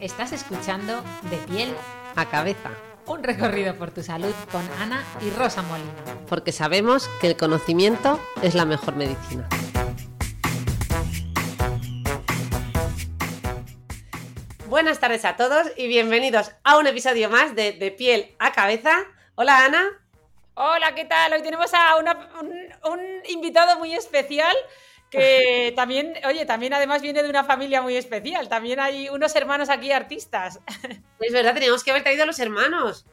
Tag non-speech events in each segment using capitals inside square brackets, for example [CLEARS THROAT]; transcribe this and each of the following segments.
Estás escuchando De piel a cabeza. Un recorrido por tu salud con Ana y Rosa Molina. Porque sabemos que el conocimiento es la mejor medicina. Buenas tardes a todos y bienvenidos a un episodio más de De piel a cabeza. Hola Ana. Hola, ¿qué tal? Hoy tenemos a una- un, un invitado muy especial que también, oye, también además viene de una familia muy especial. También hay unos hermanos aquí artistas. [LAUGHS] Es verdad, teníamos que haber traído a los hermanos.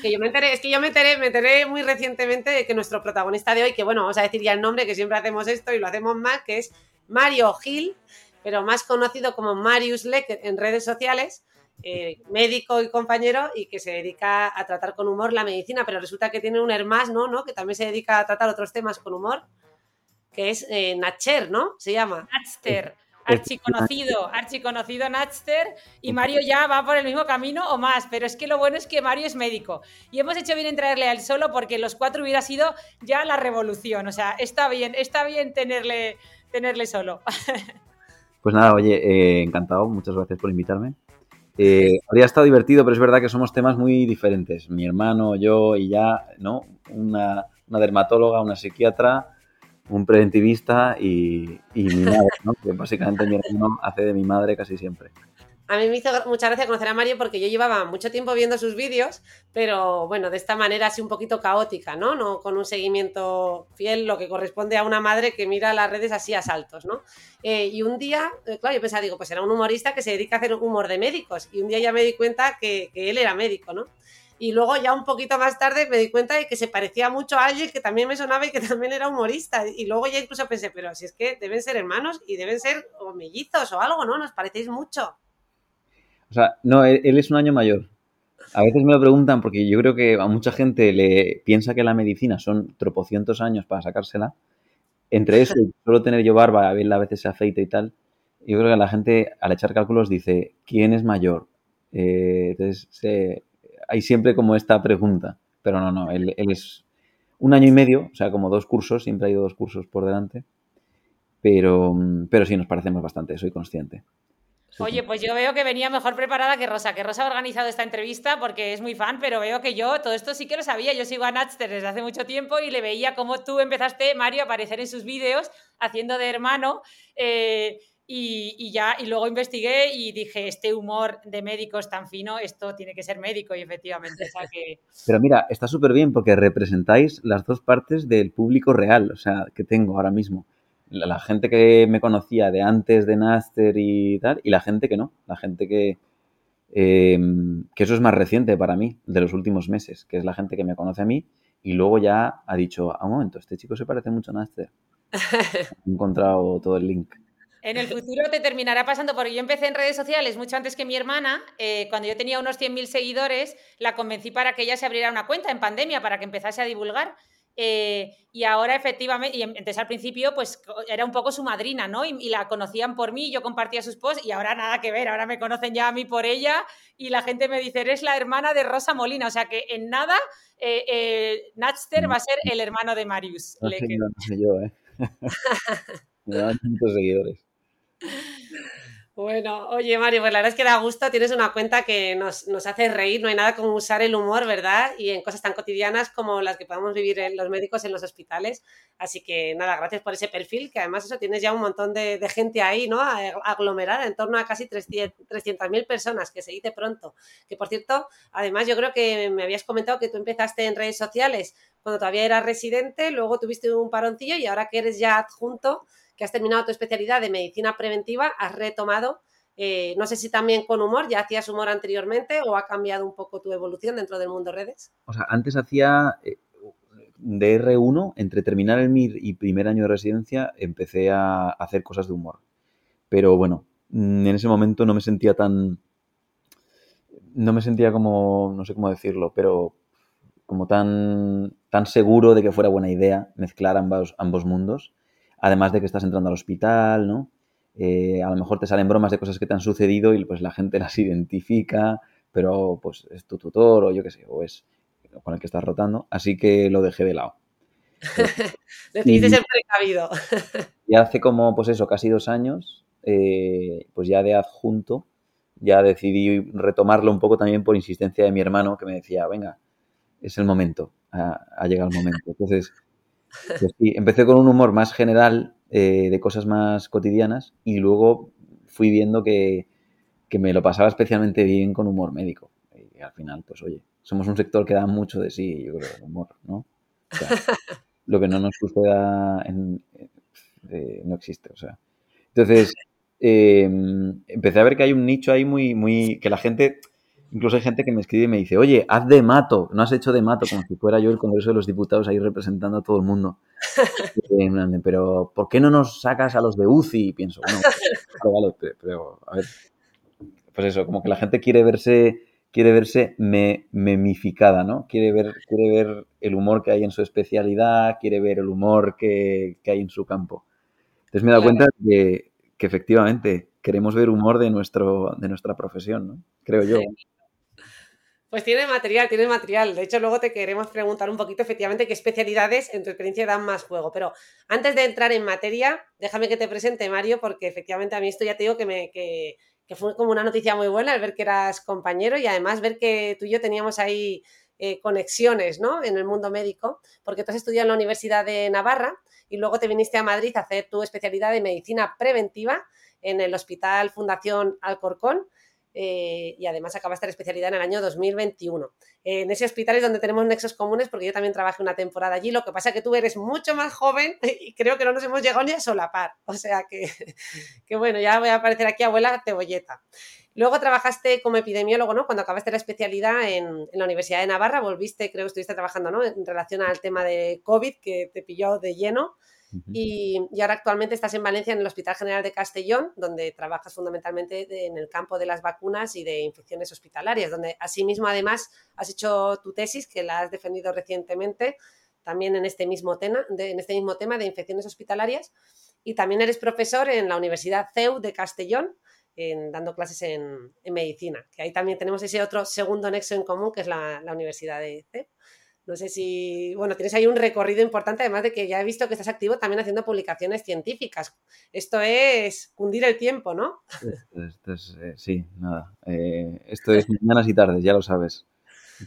Que yo me enteré, es que yo me enteré, me enteré muy recientemente de que nuestro protagonista de hoy, que bueno, vamos a decir ya el nombre, que siempre hacemos esto y lo hacemos mal, que es Mario Gil, pero más conocido como Marius Leck en redes sociales, eh, médico y compañero, y que se dedica a tratar con humor la medicina, pero resulta que tiene un hermano, ¿no? Que también se dedica a tratar otros temas con humor, que es eh, Nacher, ¿no? Se llama. Natster, archiconocido, archiconocido Natster, y Mario ya va por el mismo camino o más, pero es que lo bueno es que Mario es médico. Y hemos hecho bien en traerle a él solo porque los cuatro hubiera sido ya la revolución. O sea, está bien, está bien tenerle, tenerle solo. [LAUGHS] Pues nada, oye, eh, encantado, muchas gracias por invitarme. Eh, habría estado divertido, pero es verdad que somos temas muy diferentes. Mi hermano, yo y ya, ¿no? Una, una dermatóloga, una psiquiatra, un preventivista y, y mi madre, ¿no? Que básicamente mi hermano hace de mi madre casi siempre. A mí me hizo mucha gracia conocer a Mario porque yo llevaba mucho tiempo viendo sus vídeos, pero bueno, de esta manera así un poquito caótica, ¿no? No con un seguimiento fiel, lo que corresponde a una madre que mira las redes así a saltos, ¿no? Eh, y un día, eh, claro, yo pensaba, digo, pues era un humorista que se dedica a hacer humor de médicos. Y un día ya me di cuenta que, que él era médico, ¿no? Y luego ya un poquito más tarde me di cuenta de que se parecía mucho a alguien que también me sonaba y que [LAUGHS] también era humorista. Y luego ya incluso pensé, pero si es que deben ser hermanos y deben ser o mellizos o algo, ¿no? Nos parecéis mucho. O sea, no, él, es un año mayor. A veces me lo preguntan porque yo creo que a mucha gente le piensa que la medicina son tropocientos años para sacársela. Entre eso solo tener yo barba, a a veces se afeita y tal, yo creo que la gente al echar cálculos dice, ¿quién es mayor? Eh, entonces, se- hay siempre como esta pregunta, pero no, no, él, él es un año y medio, o sea, como dos cursos, siempre ha ido dos cursos por delante, pero, pero sí, nos parecemos bastante, soy consciente. Oye, pues yo veo que venía mejor preparada que Rosa, que Rosa ha organizado esta entrevista porque es muy fan, pero veo que yo todo esto sí que lo sabía. Yo sigo a Natster desde hace mucho tiempo y le veía cómo tú empezaste, Mario, a aparecer en sus vídeos haciendo de hermano. eh, y, y ya, y luego investigué y dije, este humor de médicos tan fino, esto tiene que ser médico, y efectivamente, o sea que. [LAUGHS] Pero mira, está súper bien porque representáis las dos partes del público real, o sea, que tengo ahora mismo. La, la gente que me conocía de antes de Naster y tal, y la gente que no, la gente que, eh, que eso es más reciente para mí, de los últimos meses, que es la gente que me conoce a mí y luego ya ha dicho, a un momento, este chico se parece mucho a Naster. [LAUGHS] He encontrado todo el link. En el futuro te terminará pasando, porque yo empecé en redes sociales mucho antes que mi hermana. eh, cuando yo tenía unos 100.000 seguidores, la convencí para que ella se abriera una cuenta en pandemia, para que empezase a divulgar. eh, y ahora efectivamente, y entonces al principio pues era un poco su madrina, ¿no? Y, y la conocían por mí, yo compartía sus posts y ahora nada que ver, ahora me conocen ya a mí por ella y la gente me dice, eres la hermana de Rosa Molina, o sea que en nada eh, eh, Natster va a ser el hermano de Marius. No sé, no sé yo, ¿eh? [LAUGHS] [LAUGHS] me dan muchos seguidores. Bueno, oye Mario, pues la verdad es que da gusto, tienes una cuenta que nos, nos hace reír, no hay nada como usar el humor, ¿verdad? Y en cosas tan cotidianas como las que podemos vivir en los médicos en los hospitales. Así que nada, gracias por ese perfil, que además eso tienes ya un montón de, gente ahí, ¿no? Aglomerada, en torno a casi 300.000 personas, que se dice pronto. Que por cierto, además yo creo que me habías comentado que tú empezaste en redes sociales cuando todavía eras residente, luego tuviste un paroncillo y ahora que eres ya adjunto, que has terminado tu especialidad de medicina preventiva, has retomado, eh, no sé si también con humor, ya hacías humor anteriormente o ha cambiado un poco tu evolución dentro del mundo redes. O sea, antes hacía, eh, de R1, entre terminar el MIR y primer año de residencia, empecé a hacer cosas de humor. Pero bueno, mm, en ese momento no me sentía tan... No me sentía como, no sé cómo decirlo, pero como tan, tan seguro de que fuera buena idea mezclar ambos, ambos mundos. Además de que estás entrando al hospital, ¿no? Eh, a lo mejor te salen bromas de cosas que te han sucedido y pues la gente las [LAUGHS] identifica, pero pues es tu tutor o yo qué sé, o es con el que estás rotando, así que lo dejé de lado. [LAUGHS] Decidiste ser precavido. [LAUGHS] y hace como, pues eso, casi dos años, eh, pues ya de adjunto, ya decidí retomarlo un poco también por insistencia de mi hermano, que me decía, venga, es el momento, ha, llegado el momento. Entonces, pues empecé con un humor más general, eh, de cosas más cotidianas, y luego fui viendo que, que me lo pasaba especialmente bien con humor médico. Y al final, pues oye, somos un sector que da mucho de sí, yo creo, el humor, ¿no? [LAUGHS] lo que no nos suceda eh, no existe, o sea. Entonces, em, empecé a ver que hay un nicho ahí muy, muy, que la gente, incluso hay gente que me escribe y me dice, oye, haz de mato, no has hecho de mato, como si fuera yo el Congreso de los Diputados ahí representando a todo el mundo. [LAUGHS] pero, ¿por qué no nos sacas a los de UCI? Y pienso, bueno, [LAUGHS] vale, pero, pero, a ver, pues eso, como que la gente quiere verse quiere verse memificada, ¿no? Quiere ver, quiere ver el humor que hay en su especialidad, quiere ver el humor que, hay en su campo. Entonces me he dado cuenta que, que, efectivamente queremos ver humor de, nuestro, de nuestra profesión, ¿no? Creo yo. Pues tiene material, tiene material. De hecho, luego te queremos preguntar un poquito efectivamente qué especialidades en tu experiencia dan más juego. Pero antes de entrar en materia, déjame que te presente, Mario, porque efectivamente a mí esto ya te digo que me, que, fue como una noticia muy buena el ver que eras compañero y además ver que tú y yo teníamos ahí eh, conexiones ¿no? en el mundo médico, porque tú has estudiado en la Universidad de Navarra y luego te viniste a Madrid a hacer tu especialidad de medicina preventiva en el Hospital Fundación Alcorcón eh, y además acabaste la especialidad en el año 2021. en ese hospital es donde tenemos nexos comunes porque yo también trabajé una temporada allí, lo que pasa es que tú eres mucho más joven [LAUGHS] y creo que no nos hemos llegado ni a solapar, o sea que, [LAUGHS] que bueno, ya voy a aparecer aquí abuela cebolleta. Luego trabajaste como epidemiólogo, ¿no? Cuando acabaste la especialidad en, en, la Universidad de Navarra, volviste, creo que estuviste trabajando, ¿no? En relación al tema de COVID, que te pilló de lleno y, ahora actualmente estás en Valencia, en el Hospital General de Castellón, donde trabajas fundamentalmente en el campo de las vacunas y de infecciones hospitalarias, donde asimismo además has hecho tu tesis, que la has defendido recientemente, también en este mismo tema de, en este mismo tema de infecciones hospitalarias. Y también eres profesor en la Universidad CEU de Castellón, dando clases en, medicina, que ahí también tenemos ese otro segundo nexo en común, que es la, la Universidad de CEU. No sé si, bueno, tienes ahí un recorrido importante, además de que ya he visto que estás activo también haciendo publicaciones científicas. Esto es cundir el tiempo, ¿no? Esto es, eh, sí, nada. Eh, esto es mañanas y tardes, ya lo sabes.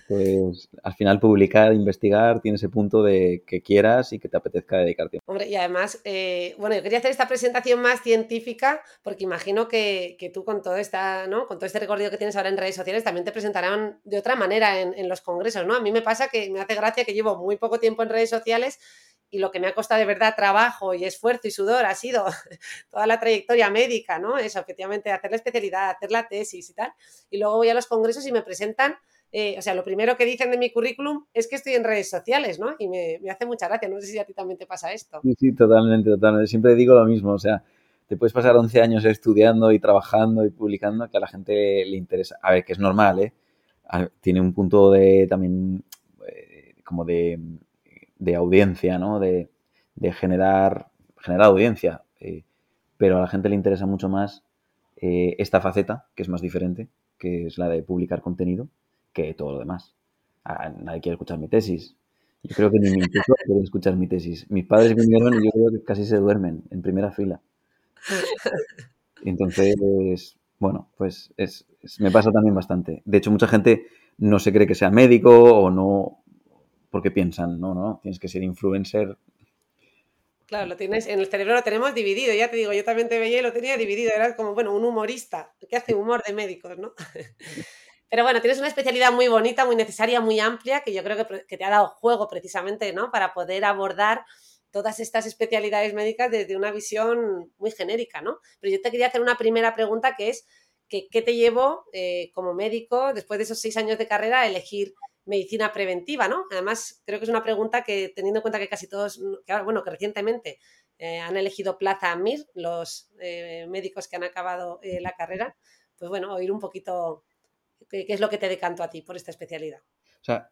Pues al final publicar, investigar, tiene ese punto de que quieras y que te apetezca dedicar tiempo. Hombre, y además, eh, bueno, yo quería hacer esta presentación más científica porque imagino que, tú con todo, esta, ¿no? con todo este recorrido que tienes ahora en redes sociales también te presentarán de otra manera en, en los congresos, ¿no? A mí me pasa que me hace gracia que llevo muy poco tiempo en redes sociales y lo que me ha costado de verdad trabajo y esfuerzo y sudor ha sido [LAUGHS] toda la trayectoria médica, ¿no? Eso, efectivamente, hacer la especialidad, hacer la tesis y tal. Y luego voy a los congresos y me presentan eh, o sea, lo primero que dicen de mi currículum es que estoy en redes sociales, ¿no? Y me, hace mucha gracia. No sé si a ti también te pasa esto. Sí, sí, totalmente, totalmente. Siempre digo lo mismo. O sea, te puedes pasar 11 años estudiando y trabajando y publicando que a la gente le interesa. A ver, que es normal, ¿eh? tiene un punto de también eh, como de, audiencia, ¿no? De, generar, generar audiencia. Eh, pero a la gente le interesa mucho más esta faceta, que es más diferente, que es la de publicar contenido que todo lo demás. nadie quiere escuchar mi tesis. Yo creo que ni mi hijos [LAUGHS] quieren escuchar mi tesis. Mis padres vinieron y yo creo que casi se duermen en primera fila. Entonces, bueno, pues es, me pasa también bastante. De hecho, mucha gente no se cree que sea médico o no, porque piensan, no, no, tienes que ser influencer. Claro, lo tienes, en el cerebro lo tenemos dividido, ya te digo, yo también te veía y lo tenía dividido, era como, bueno, un humorista que hace humor de médicos, ¿no? [LAUGHS] Pero bueno, tienes una especialidad muy bonita, muy necesaria, muy amplia, que yo creo que, te ha dado juego precisamente, ¿no? Para poder abordar todas estas especialidades médicas desde una visión muy genérica, ¿no? Pero yo te quería hacer una primera pregunta que es, ¿qué te llevó eh, como médico, después de esos seis años de carrera, a elegir medicina preventiva, ¿no? Además, creo que es una pregunta que, teniendo en cuenta que casi todos, que, bueno, que recientemente eh, han elegido plaza a MIR, los eh, médicos que han acabado la carrera, pues bueno, oír un poquito qué, es lo que te decanto a ti por esta especialidad. O sea,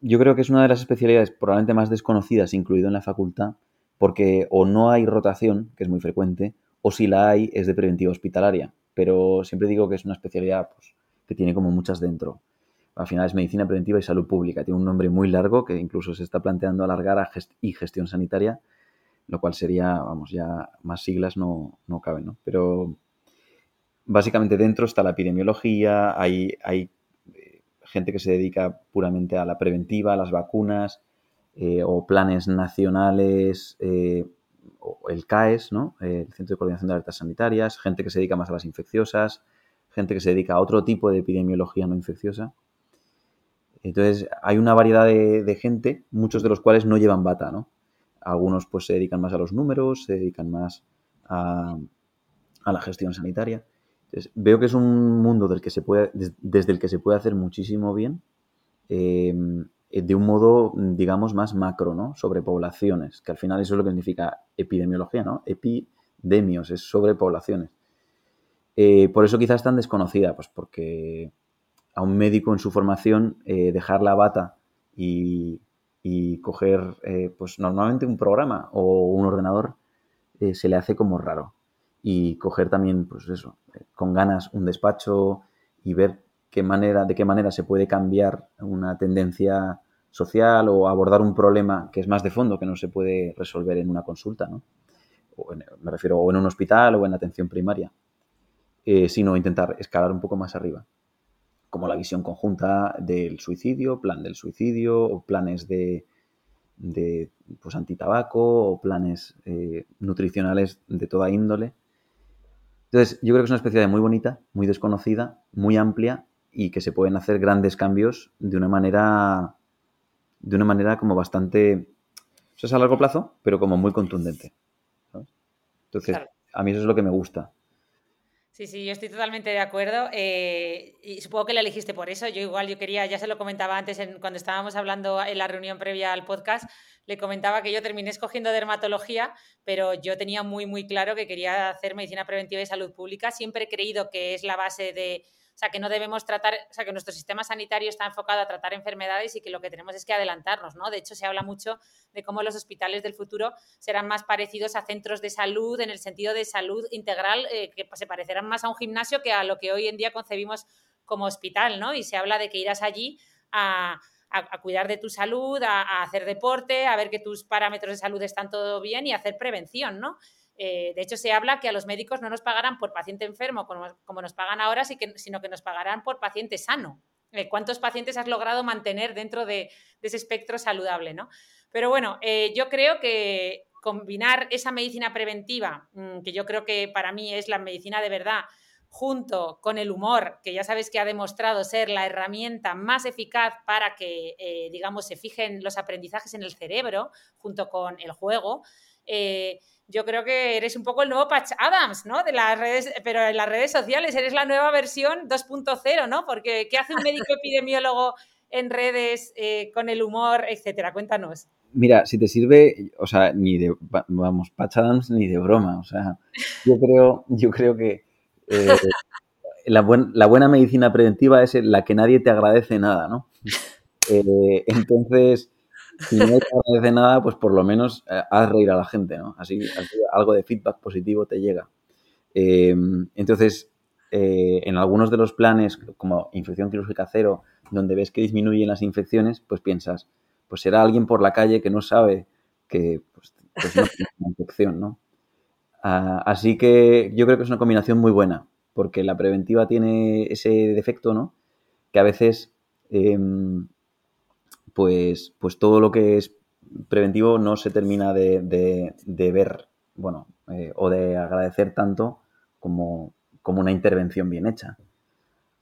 yo creo que es una de las especialidades probablemente más desconocidas incluido en la facultad, porque o no hay rotación, que es muy frecuente, o si la hay es de preventiva hospitalaria. Pero siempre digo que es una especialidad pues, que tiene como muchas dentro. Al final es medicina preventiva y salud pública. Tiene un nombre muy largo que incluso se está planteando alargar a y gestión sanitaria, lo cual sería, vamos, ya más siglas no, no caben, ¿no? Pero básicamente dentro está la epidemiología, hay, hay eh, gente que se dedica puramente a la preventiva, a las vacunas, eh, o planes nacionales, eh, o el CAES, ¿no? el Centro de Coordinación de Alertas Sanitarias, gente que se dedica más a las infecciosas, gente que se dedica a otro tipo de epidemiología no infecciosa. Entonces, hay una variedad de, de gente, muchos de los cuales no llevan bata, ¿no? Algunos pues se dedican más a los números, se dedican más a, la gestión sanitaria. Veo que es un mundo del que se puede, desde el que se puede hacer muchísimo bien, em, de un modo, digamos, más macro, ¿no? Sobre poblaciones, que al final eso es lo que significa epidemiología, ¿no? Epidemios, es sobre poblaciones. Eh, por eso quizás tan desconocida, pues porque a un médico en su formación eh, dejar la bata y, y coger, eh, pues normalmente un programa o un ordenador eh, se le hace como raro. Y coger también, pues eso, eh, con ganas un despacho y ver qué manera, de qué manera se puede cambiar una tendencia social o abordar un problema que es más de fondo, que no se puede resolver en una consulta, ¿no? me refiero o en un hospital o en atención primaria, sino intentar escalar un poco más arriba como la visión conjunta del suicidio, plan del suicidio, o planes de, de pues, antitabaco, o planes eh, nutricionales de toda índole. Entonces, yo creo que es una especie muy bonita, muy desconocida, muy amplia y que se pueden hacer grandes cambios de una manera, de una manera como bastante, eso es a largo plazo, pero como muy contundente. Entonces, a mí eso es lo que me gusta. Sí, sí, yo estoy totalmente de acuerdo. Eh, y supongo que la elegiste por eso. Yo igual, yo quería, ya se lo comentaba antes en, cuando estábamos hablando en la reunión previa al podcast, le comentaba que yo terminé escogiendo dermatología, pero yo tenía muy, muy claro que quería hacer medicina preventiva y salud pública. Siempre he creído que es la base de, o sea, que no debemos tratar, o sea, que nuestro sistema sanitario está enfocado a tratar enfermedades y que lo que tenemos es que adelantarnos, ¿no? De hecho, se habla mucho de cómo los hospitales del futuro serán más parecidos a centros de salud en el sentido de salud integral, eh, que se parecerán más a un gimnasio que a lo que hoy en día concebimos como hospital, ¿no? Y se habla de que irás allí a, cuidar de tu salud, a, hacer deporte, a ver que tus parámetros de salud están todo bien y hacer prevención, ¿no? Eh, de hecho, se habla que a los médicos no nos pagarán por paciente enfermo como, nos pagan ahora, sino que nos pagarán por paciente sano. Eh, ¿Cuántos pacientes has logrado mantener dentro de, ese espectro saludable? ¿no? Pero bueno, eh, yo creo que combinar esa medicina preventiva, mm, que yo creo que para mí es la medicina de verdad, junto con el humor, que ya sabes que ha demostrado ser la herramienta más eficaz para que, digamos, se fijen los aprendizajes en el cerebro, junto con el juego, yo creo que eres un poco el nuevo Patch Adams, ¿no? De las redes, pero en las redes sociales eres la nueva versión 2.0, ¿no? Porque ¿qué hace un médico epidemiólogo en redes eh, con el humor, etcétera? Cuéntanos. Mira, si te sirve, o sea, ni de, vamos, Patch Adams ni de broma, o sea, yo creo, yo creo que eh, la, buena medicina preventiva es la que nadie te agradece nada, ¿no? Eh, entonces, si no te agradece nada, pues por lo menos eh, haz reír a la gente, ¿no? Así, algo de feedback positivo te llega. Em, entonces, eh, en algunos de los planes, como infección quirúrgica cero, donde ves que disminuyen las infecciones, pues piensas, pues será alguien por la calle que no sabe que pues, pues no es una infección, ¿no? Ah, así que yo creo que es una combinación muy buena, porque la preventiva tiene ese defecto, ¿no? Que a veces em, pues, pues todo lo que es preventivo no se termina de, ver, bueno, eh, o de agradecer tanto como, como una intervención bien hecha.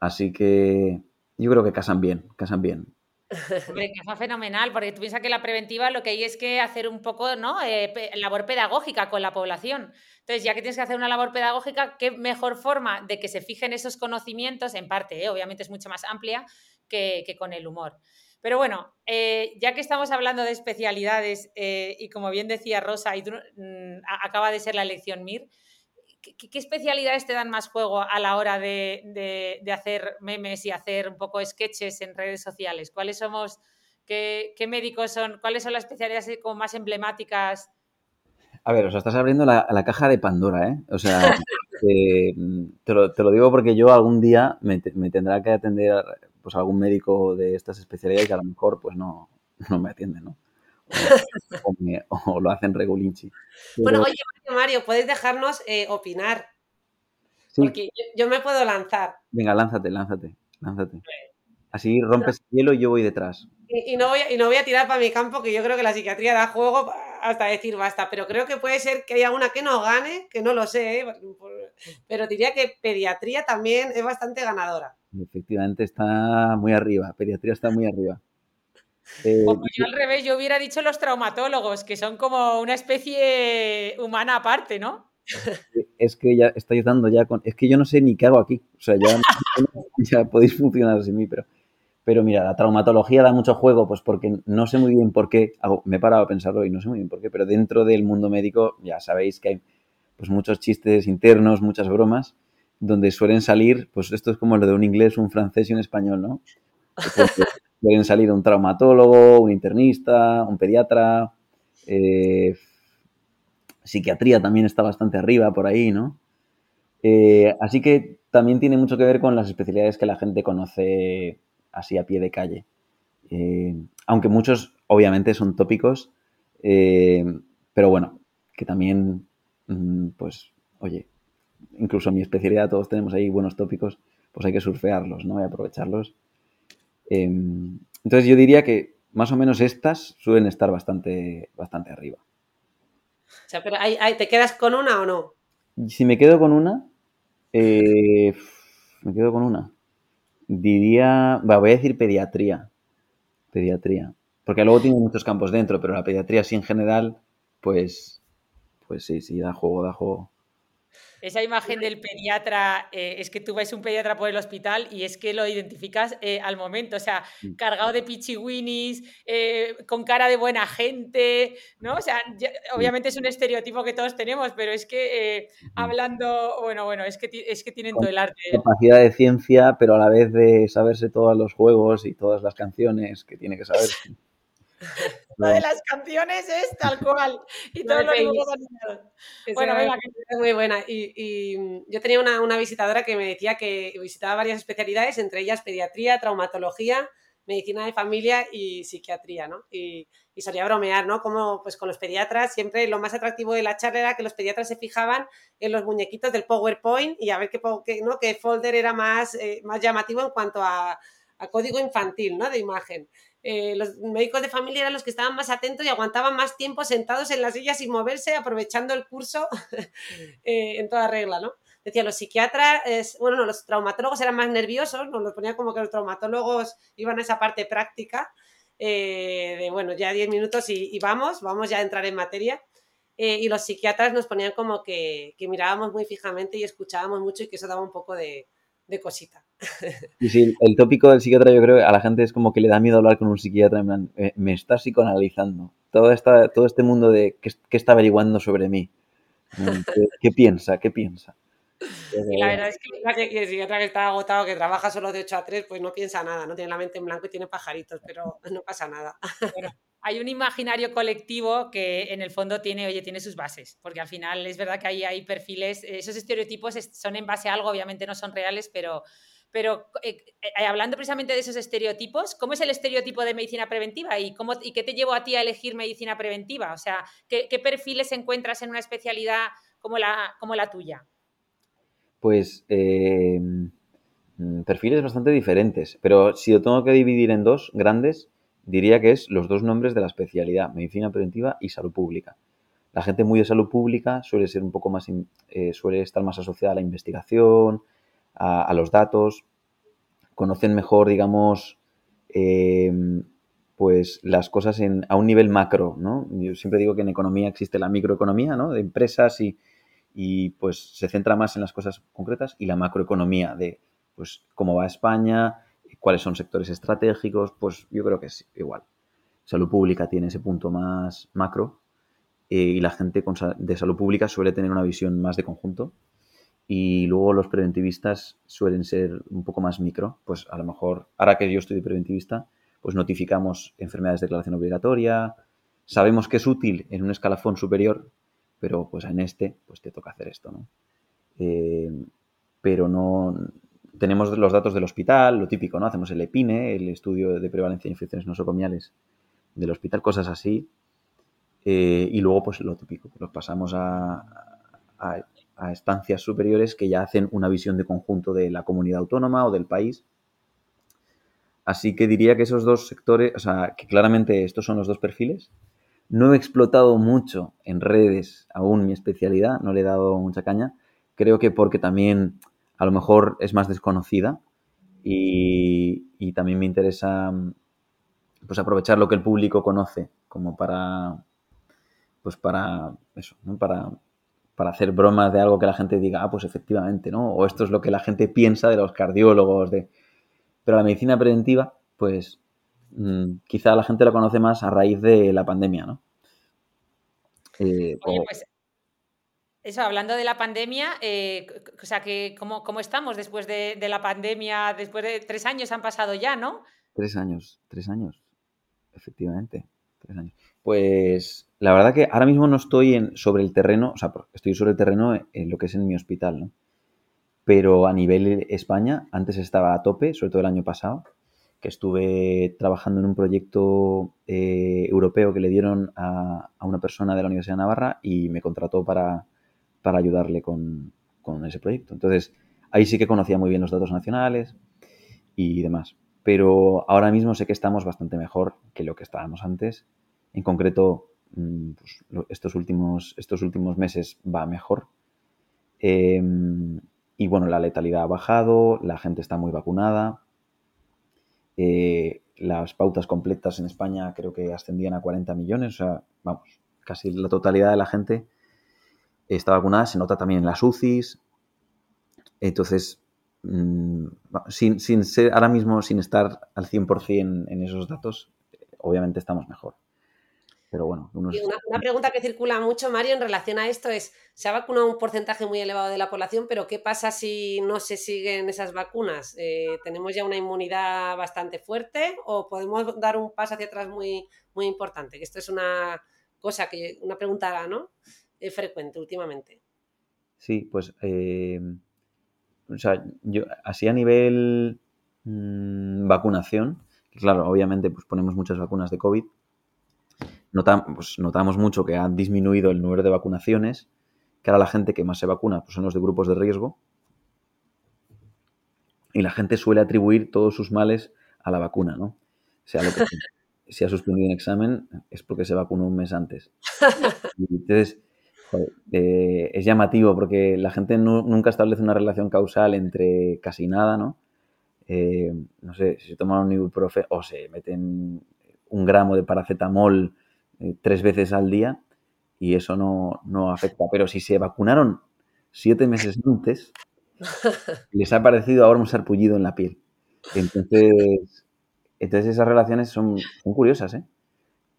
Así que yo creo que casan bien, casan bien. [LAUGHS] Hombre, que fenomenal, porque tú piensas que la preventiva lo que hay es que hacer un poco, ¿no? Eh, labor pedagógica con la población. Entonces, ya que tienes que hacer una labor pedagógica, ¿qué mejor forma de que se fijen esos conocimientos? En parte, ¿eh? obviamente es mucho más amplia, que, con el humor. Pero bueno, eh, ya que estamos hablando de especialidades eh, y como bien decía Rosa, y mm, acaba de ser la elección MIR, ¿qué, especialidades te dan más juego a la hora de, hacer memes y hacer un poco sketches en redes sociales? ¿Cuáles somos, qué, médicos son, cuáles son las especialidades como más emblemáticas? A ver, o estás abriendo la, caja de Pandora, ¿eh? O sea, [LAUGHS] te, lo, digo porque yo algún día me, tendrá que atender pues algún médico de estas especialidades y a lo mejor pues no, no me atiende, ¿no? O, lo hacen regulinchi. Bueno, oye, Mario, puedes dejarnos eh, opinar. Porque yo, me puedo lanzar. Venga, lánzate, lánzate, lánzate. Así rompes el hielo y yo voy detrás. Y, no voy y no voy a tirar para mi campo, que yo creo que la psiquiatría da juego hasta decir basta, pero creo que puede ser que haya una que no gane, que no lo sé, ¿eh? pero diría que pediatría también es bastante ganadora. Efectivamente, está muy arriba, pediatría está muy arriba. [LAUGHS] Eh, yo al revés, yo hubiera dicho los traumatólogos, que son como una especie humana aparte, ¿no? Es que ya estáis dando ya con... Es que yo no sé ni qué hago aquí. O sea, ya, [LAUGHS] ya podéis funcionar sin mí, pero... Pero mira, la traumatología da mucho juego, pues porque no sé muy bien por qué, me he parado a pensarlo y no sé muy bien por qué, pero dentro del mundo médico ya sabéis que hay pues muchos chistes internos, muchas bromas, donde suelen salir, pues esto es como lo de un inglés, un francés y un español, ¿no? Pueden [LAUGHS] salir un traumatólogo, un internista, un pediatra, eh, psiquiatría también está bastante arriba por ahí, ¿no? Eh, así que también tiene mucho que ver con las especialidades que la gente conoce así a pie de calle. Eh, aunque muchos obviamente son tópicos, pero bueno, que también, mm, pues, oye, incluso en mi especialidad todos tenemos ahí buenos tópicos, pues hay que surfearlos, ¿no? Y aprovecharlos Em, entonces yo diría que más o menos estas suelen estar bastante, bastante arriba. O sea, pero ¿te quedas con una o no? Si me quedo con una, eh, me quedo con una. Diría, voy a decir pediatría. Pediatría. Porque luego tiene muchos campos dentro, pero la pediatría sí en general, pues, pues sí, sí, da juego, da juego. Esa imagen del pediatra, eh, es que tú ves un pediatra por el hospital y es que lo identificas eh, al momento, o sea, mm. cargado de pichiwinis, eh, con cara de buena gente, ¿no? O sea, obviamente es un estereotipo que todos tenemos, pero es que hablando, bueno, bueno, es que, es que tienen todo el arte. Capacidad de ciencia, pero a la vez de saberse todos los juegos y todas las canciones que tiene que saber. [LAUGHS] [LAUGHS] Lo de las canciones es tal cual. Y todos los dibujos Bueno, venga, es muy buena. Y, mm, yo tenía una, visitadora que me decía que visitaba varias especialidades, entre ellas pediatría, traumatología, medicina de familia y psiquiatría, ¿no? Y, solía bromear, ¿no? Como pues con los pediatras, siempre lo más atractivo de la charla era que los pediatras se fijaban en los muñequitos del PowerPoint y a ver qué, ¿no? qué folder era más, eh, más llamativo en cuanto a, a código infantil, ¿no? De imagen. Eh, los médicos de familia eran los que estaban más atentos y aguantaban más tiempo sentados en las sillas sin moverse, aprovechando el curso [LAUGHS] eh, en toda regla, ¿no? Decía, los psiquiatras, bueno, no, los traumatólogos eran más nerviosos, nos lo ponía como que los traumatólogos iban a esa parte práctica, eh, de bueno, ya 10 minutos y, vamos, vamos ya a entrar en materia. y los psiquiatras nos ponían como que, que mirábamos muy fijamente y escuchábamos mucho y que eso daba un poco de, de cosita. [LAUGHS] Y sí, el tópico del psiquiatra yo creo que a la gente es como que le da miedo hablar con un psiquiatra, eh, me está psicoanalizando. Todo, esta, todo este mundo de qué, está averiguando sobre mí. ¿Qué, piensa? ¿Qué piensa? La verdad es que el psiquiatra que está agotado, que trabaja solo de 8 a 3, pues no piensa nada, no tiene la mente en blanco y tiene pajaritos, pero [LAUGHS] no pasa nada hay un imaginario colectivo que en el fondo tiene, oye, tiene sus bases, porque al final es verdad que ahí hay perfiles, esos estereotipos son en base a algo, obviamente no son reales, pero, pero eh, eh, hablando precisamente de esos estereotipos, ¿cómo es el estereotipo de medicina preventiva y, cómo, y qué te llevó a ti a elegir medicina preventiva? O sea, ¿qué, perfiles encuentras en una especialidad como la, como la tuya? Pues eh, mm, perfiles bastante diferentes, pero si lo tengo que dividir en dos grandes, diría que es los dos nombres de la especialidad, medicina preventiva y salud pública. La gente muy de salud pública suele ser un poco más, eh, suele estar más asociada a la investigación, a, los datos, conocen mejor, digamos, em, pues las cosas a un nivel macro, ¿no? Yo siempre digo que en economía existe la microeconomía, ¿no? De empresas y, y pues se centra más en las cosas concretas y la macroeconomía de, pues, cómo va España, cuáles son sectores estratégicos, pues yo creo que es igual. Salud pública tiene ese punto más macro eh, y la gente de salud pública suele tener una visión más de conjunto y luego los preventivistas suelen ser un poco más micro. Pues a lo mejor, ahora que yo estoy de preventivista, pues notificamos enfermedades de declaración obligatoria, sabemos que es útil en un escalafón superior, pero pues en este, pues te toca hacer esto, ¿no? Eh, pero no tenemos los datos del hospital, lo típico, ¿no? Hacemos el EPINE, el estudio de prevalencia de infecciones nosocomiales del hospital, cosas así. Eh, y luego, pues lo típico, los pasamos a, a, estancias superiores que ya hacen una visión de conjunto de la comunidad autónoma o del país. Así que diría que esos dos sectores, o sea, que claramente estos son los dos perfiles. No he explotado mucho en redes aún mi especialidad, no le he dado mucha caña. Creo que porque también a lo mejor es más desconocida y, y también me interesa pues aprovechar lo que el público conoce como para pues para eso, ¿no? para, para hacer bromas de algo que la gente diga, ah, pues efectivamente, ¿no? O esto es lo que la gente piensa de los cardiólogos, de... Pero la medicina preventiva, pues quizá la gente la conoce más a raíz de la pandemia, ¿no? Eh, Oye, o... pues eso, hablando de la pandemia, eh, o sea, que ¿cómo, ¿cómo, estamos después de, de, la pandemia? Después de tres años han pasado ya, ¿no? Tres años, tres años, efectivamente, tres años. Pues la verdad que ahora mismo no estoy en, sobre el terreno, o sea, estoy sobre el terreno en lo que es en mi hospital, ¿no? Pero a nivel España, antes estaba a tope, sobre todo el año pasado, que estuve trabajando en un proyecto eh, europeo que le dieron a, a, una persona de la Universidad de Navarra y me contrató para, para ayudarle con, con, ese proyecto. Entonces, ahí sí que conocía muy bien los datos nacionales y demás. Pero ahora mismo sé que estamos bastante mejor que lo que estábamos antes. En concreto, mm, pues, estos, últimos, estos últimos meses va mejor. Eh, y bueno, la letalidad ha bajado, la gente está muy vacunada. Eh, las pautas completas en España creo que ascendían a 40 millones, o sea, vamos, casi la totalidad de la gente está vacunada, se nota también en las UCIs. Entonces, mmm, sin, sin, ser, ahora mismo sin estar al 100% en esos datos, obviamente estamos mejor. Pero bueno, unos... una, una, pregunta que circula mucho, Mario, en relación a esto es, se ha vacunado un porcentaje muy elevado de la población, pero ¿qué pasa si no se siguen esas vacunas? Eh, ¿Tenemos ya una inmunidad bastante fuerte o podemos dar un paso hacia atrás muy, muy importante? Que esto es una cosa, que una pregunta, ¿no? Eh, frecuente últimamente. Sí, pues, eh, o sea, yo, así a nivel mmm, vacunación, claro, obviamente pues ponemos muchas vacunas de COVID, notamos, pues, notamos mucho que han disminuido el número de vacunaciones, que ahora la gente que más se vacuna pues, son los de grupos de riesgo, y la gente suele atribuir todos sus males a la vacuna, ¿no? O sea, lo que, [LAUGHS] si ha suspendido un examen es porque se vacunó un mes antes. [LAUGHS] Entonces, joder, eh, es llamativo porque la gente no, nunca establece una relación causal entre casi nada, ¿no? Eh, no sé, si se toman un ibuprofeno o se meten un gramo de paracetamol eh, tres veces al día y eso no, no, afecta. Pero si se vacunaron siete meses antes, [LAUGHS] les ha parecido ahora un sarpullido en la piel. Entonces, entonces esas relaciones son, son curiosas, ¿eh?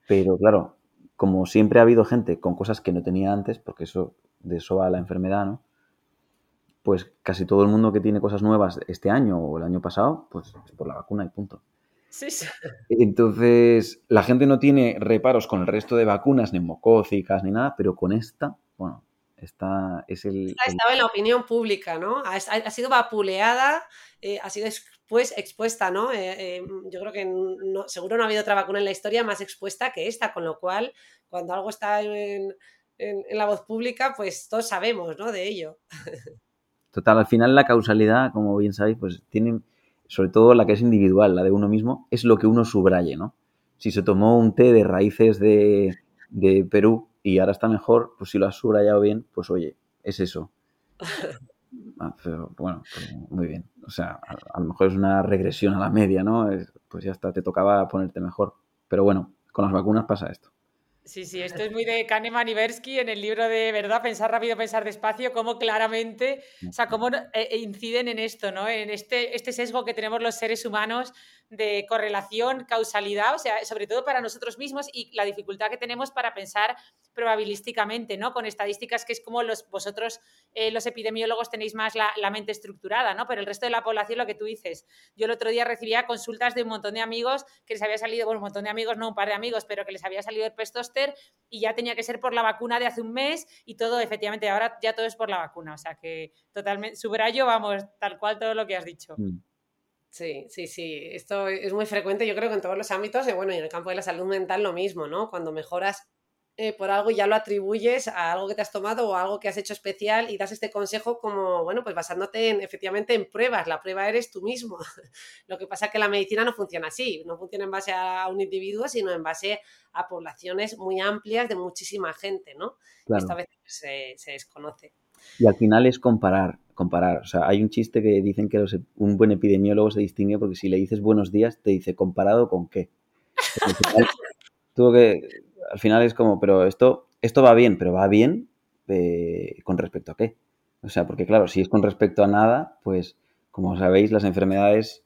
Pero claro, como siempre ha habido gente con cosas que no tenía antes, porque eso de eso va la enfermedad, ¿no? Pues casi todo el mundo que tiene cosas nuevas este año o el año pasado, pues es por la vacuna y punto. Sí, sí. Entonces, la gente no tiene reparos con el resto de vacunas neumocócicas ni nada, pero con esta, bueno, esta es el... Esta estaba en la opinión pública, ¿no? Ha, ha sido vapuleada, eh, ha sido pues, expuesta, ¿no? Eh, eh, yo creo que no, seguro no ha habido otra vacuna en la historia más expuesta que esta, con lo cual, cuando algo está en, en, en la voz pública, pues todos sabemos, ¿no? De ello. Total, al final la causalidad, como bien sabéis, pues tiene sobre todo la que es individual, la de uno mismo, es lo que uno subraye, ¿no? Si se tomó un té de raíces de, de Perú y ahora está mejor, pues si lo has subrayado bien, pues oye, es eso. [LAUGHS] Ah, pero bueno, pues muy bien. O sea, a, a, lo mejor es una regresión a la media, ¿no? Es, pues ya está, te tocaba ponerte mejor. Pero bueno, con las vacunas pasa esto. Sí, sí, esto es muy de Kahneman y Bersky en el libro de ¿verdad? Pensar rápido, pensar despacio, cómo claramente, o sea, cómo eh, inciden en esto, ¿no? En este, este sesgo que tenemos los seres humanos de correlación, causalidad, o sea, sobre todo para nosotros mismos y la dificultad que tenemos para pensar probabilísticamente, ¿no? Con estadísticas que es como los, vosotros, eh, los epidemiólogos, tenéis más la, la, mente estructurada, ¿no? Pero el resto de la población, lo que tú dices. Yo el otro día recibía consultas de un montón de amigos que les había salido, bueno, un montón de amigos, no un par de amigos, pero que les había salido el pestóster y ya tenía que ser por la vacuna de hace un mes y todo, efectivamente, ahora ya todo es por la vacuna. O sea que totalmente, subrayo, vamos, tal cual todo lo que has dicho. Mm. Sí, sí, sí. Esto es muy frecuente, yo creo que en todos los ámbitos, y bueno, y en el campo de la salud mental lo mismo, ¿no? Cuando mejoras eh, por algo y ya lo atribuyes a algo que te has tomado o a algo que has hecho especial y das este consejo como, bueno, pues basándote en, efectivamente en pruebas. La prueba eres tú mismo. [LAUGHS] lo que pasa es que la medicina no funciona así, no funciona en base a un individuo, sino en base a poblaciones muy amplias de muchísima gente, ¿no? Esta vez se, se desconoce. Y al final es comparar, comparar. O sea, hay un chiste que dicen que un buen epidemiólogo se distingue porque si le dices buenos días, te dice comparado con qué. Tuvo que, al final es como, pero esto, esto va bien, pero va bien eh, con respecto a qué. O sea, porque claro, si es con respecto a nada, pues como sabéis, las enfermedades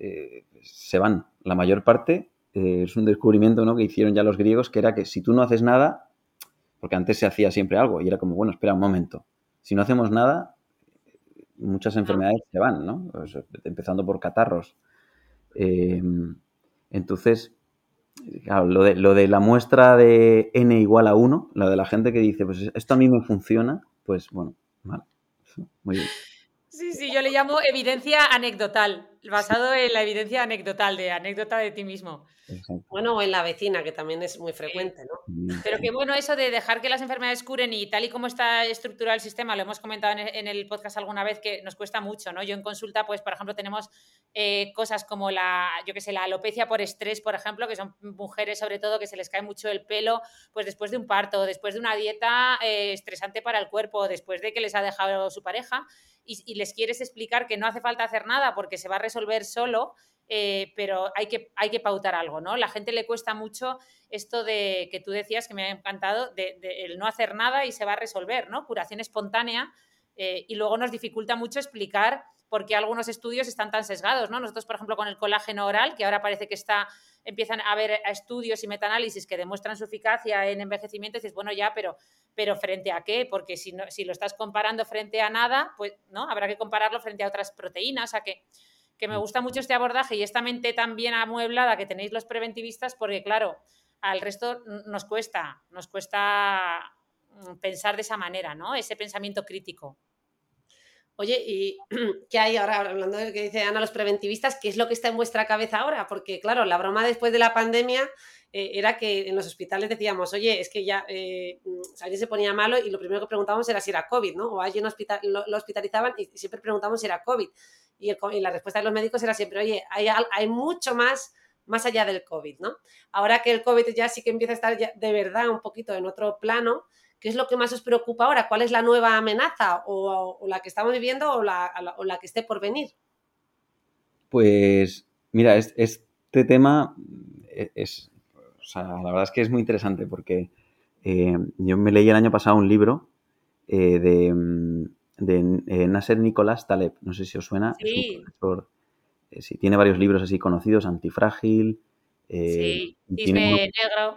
eh, se van. La mayor parte eh, es un descubrimiento ¿no? que hicieron ya los griegos, que era que si tú no haces nada, porque antes se hacía siempre algo, y era como, bueno, espera un momento, si no hacemos nada, muchas enfermedades se van, ¿no? empezando por catarros. Em, entonces, claro, lo de, lo de, la muestra de n igual a 1, la de la gente que dice, pues esto a mí me funciona, pues bueno, vale. Muy bien. Sí, sí, yo le llamo evidencia anecdotal, basado en la evidencia anecdotal, de anécdota de ti mismo. Bueno, o en la vecina, que también es muy frecuente, ¿no? Pero qué bueno eso de dejar que las enfermedades curen y tal y como está estructurado el sistema, lo hemos comentado en el podcast alguna vez que nos cuesta mucho, ¿no? Yo en consulta, pues, por ejemplo, tenemos eh, cosas como la, yo qué sé, la alopecia por estrés, por ejemplo, que son mujeres sobre todo que se les cae mucho el pelo, pues después de un parto, después de una dieta eh, estresante para el cuerpo, después de que les ha dejado su pareja y, les quieres explicar que no hace falta hacer nada porque se va a resolver solo eh, pero hay que, hay que pautar algo, ¿no? La gente le cuesta mucho esto de que tú decías que me ha encantado, de, el no hacer nada y se va a resolver, ¿no? Curación espontánea eh, y luego nos dificulta mucho explicar por qué algunos estudios están tan sesgados, ¿no? Nosotros, por ejemplo, con el colágeno oral, que ahora parece que está, empiezan a haber estudios y metaanálisis que demuestran su eficacia en envejecimiento, dices, bueno, ya, pero, pero ¿frente a qué? Porque si, no, si lo estás comparando frente a nada, pues, ¿no? Habrá que compararlo frente a otras proteínas, a que que me gusta mucho este abordaje y esta mente tan bien amueblada que tenéis los preventivistas, porque claro, al resto nos cuesta, nos cuesta mm, pensar de esa manera, ¿no? Ese pensamiento crítico. Oye, ¿y [CLEARS THROAT] qué hay ahora, hablando de lo que dice Ana, los preventivistas, qué es lo que está en vuestra cabeza ahora? Porque, claro, la broma después de la pandemia eh, era que en los hospitales decíamos, oye, es que ya eh, mm, alguien se ponía malo y lo primero que preguntábamos era si era COVID, ¿no? O alguien lo, hospitalizaban y siempre preguntábamos si era COVID y, la respuesta de los médicos era siempre, oye, hay, hay mucho más más allá del COVID, ¿no? Ahora que el COVID ya sí que empieza a estar de verdad un poquito en otro plano, ¿qué es lo que más os preocupa ahora? ¿Cuál es la nueva amenaza o, la que estamos viviendo o la, que esté por venir? Pues mira, este tema es, o sea, la verdad es que es muy interesante porque eh, yo me leí el año pasado un libro eh, de, de eh, Nasser Nicolás Taleb. No sé si os suena. Sí. Eh, sí, tiene varios libros así conocidos, Antifrágil. Eh, sí, Disney Negro.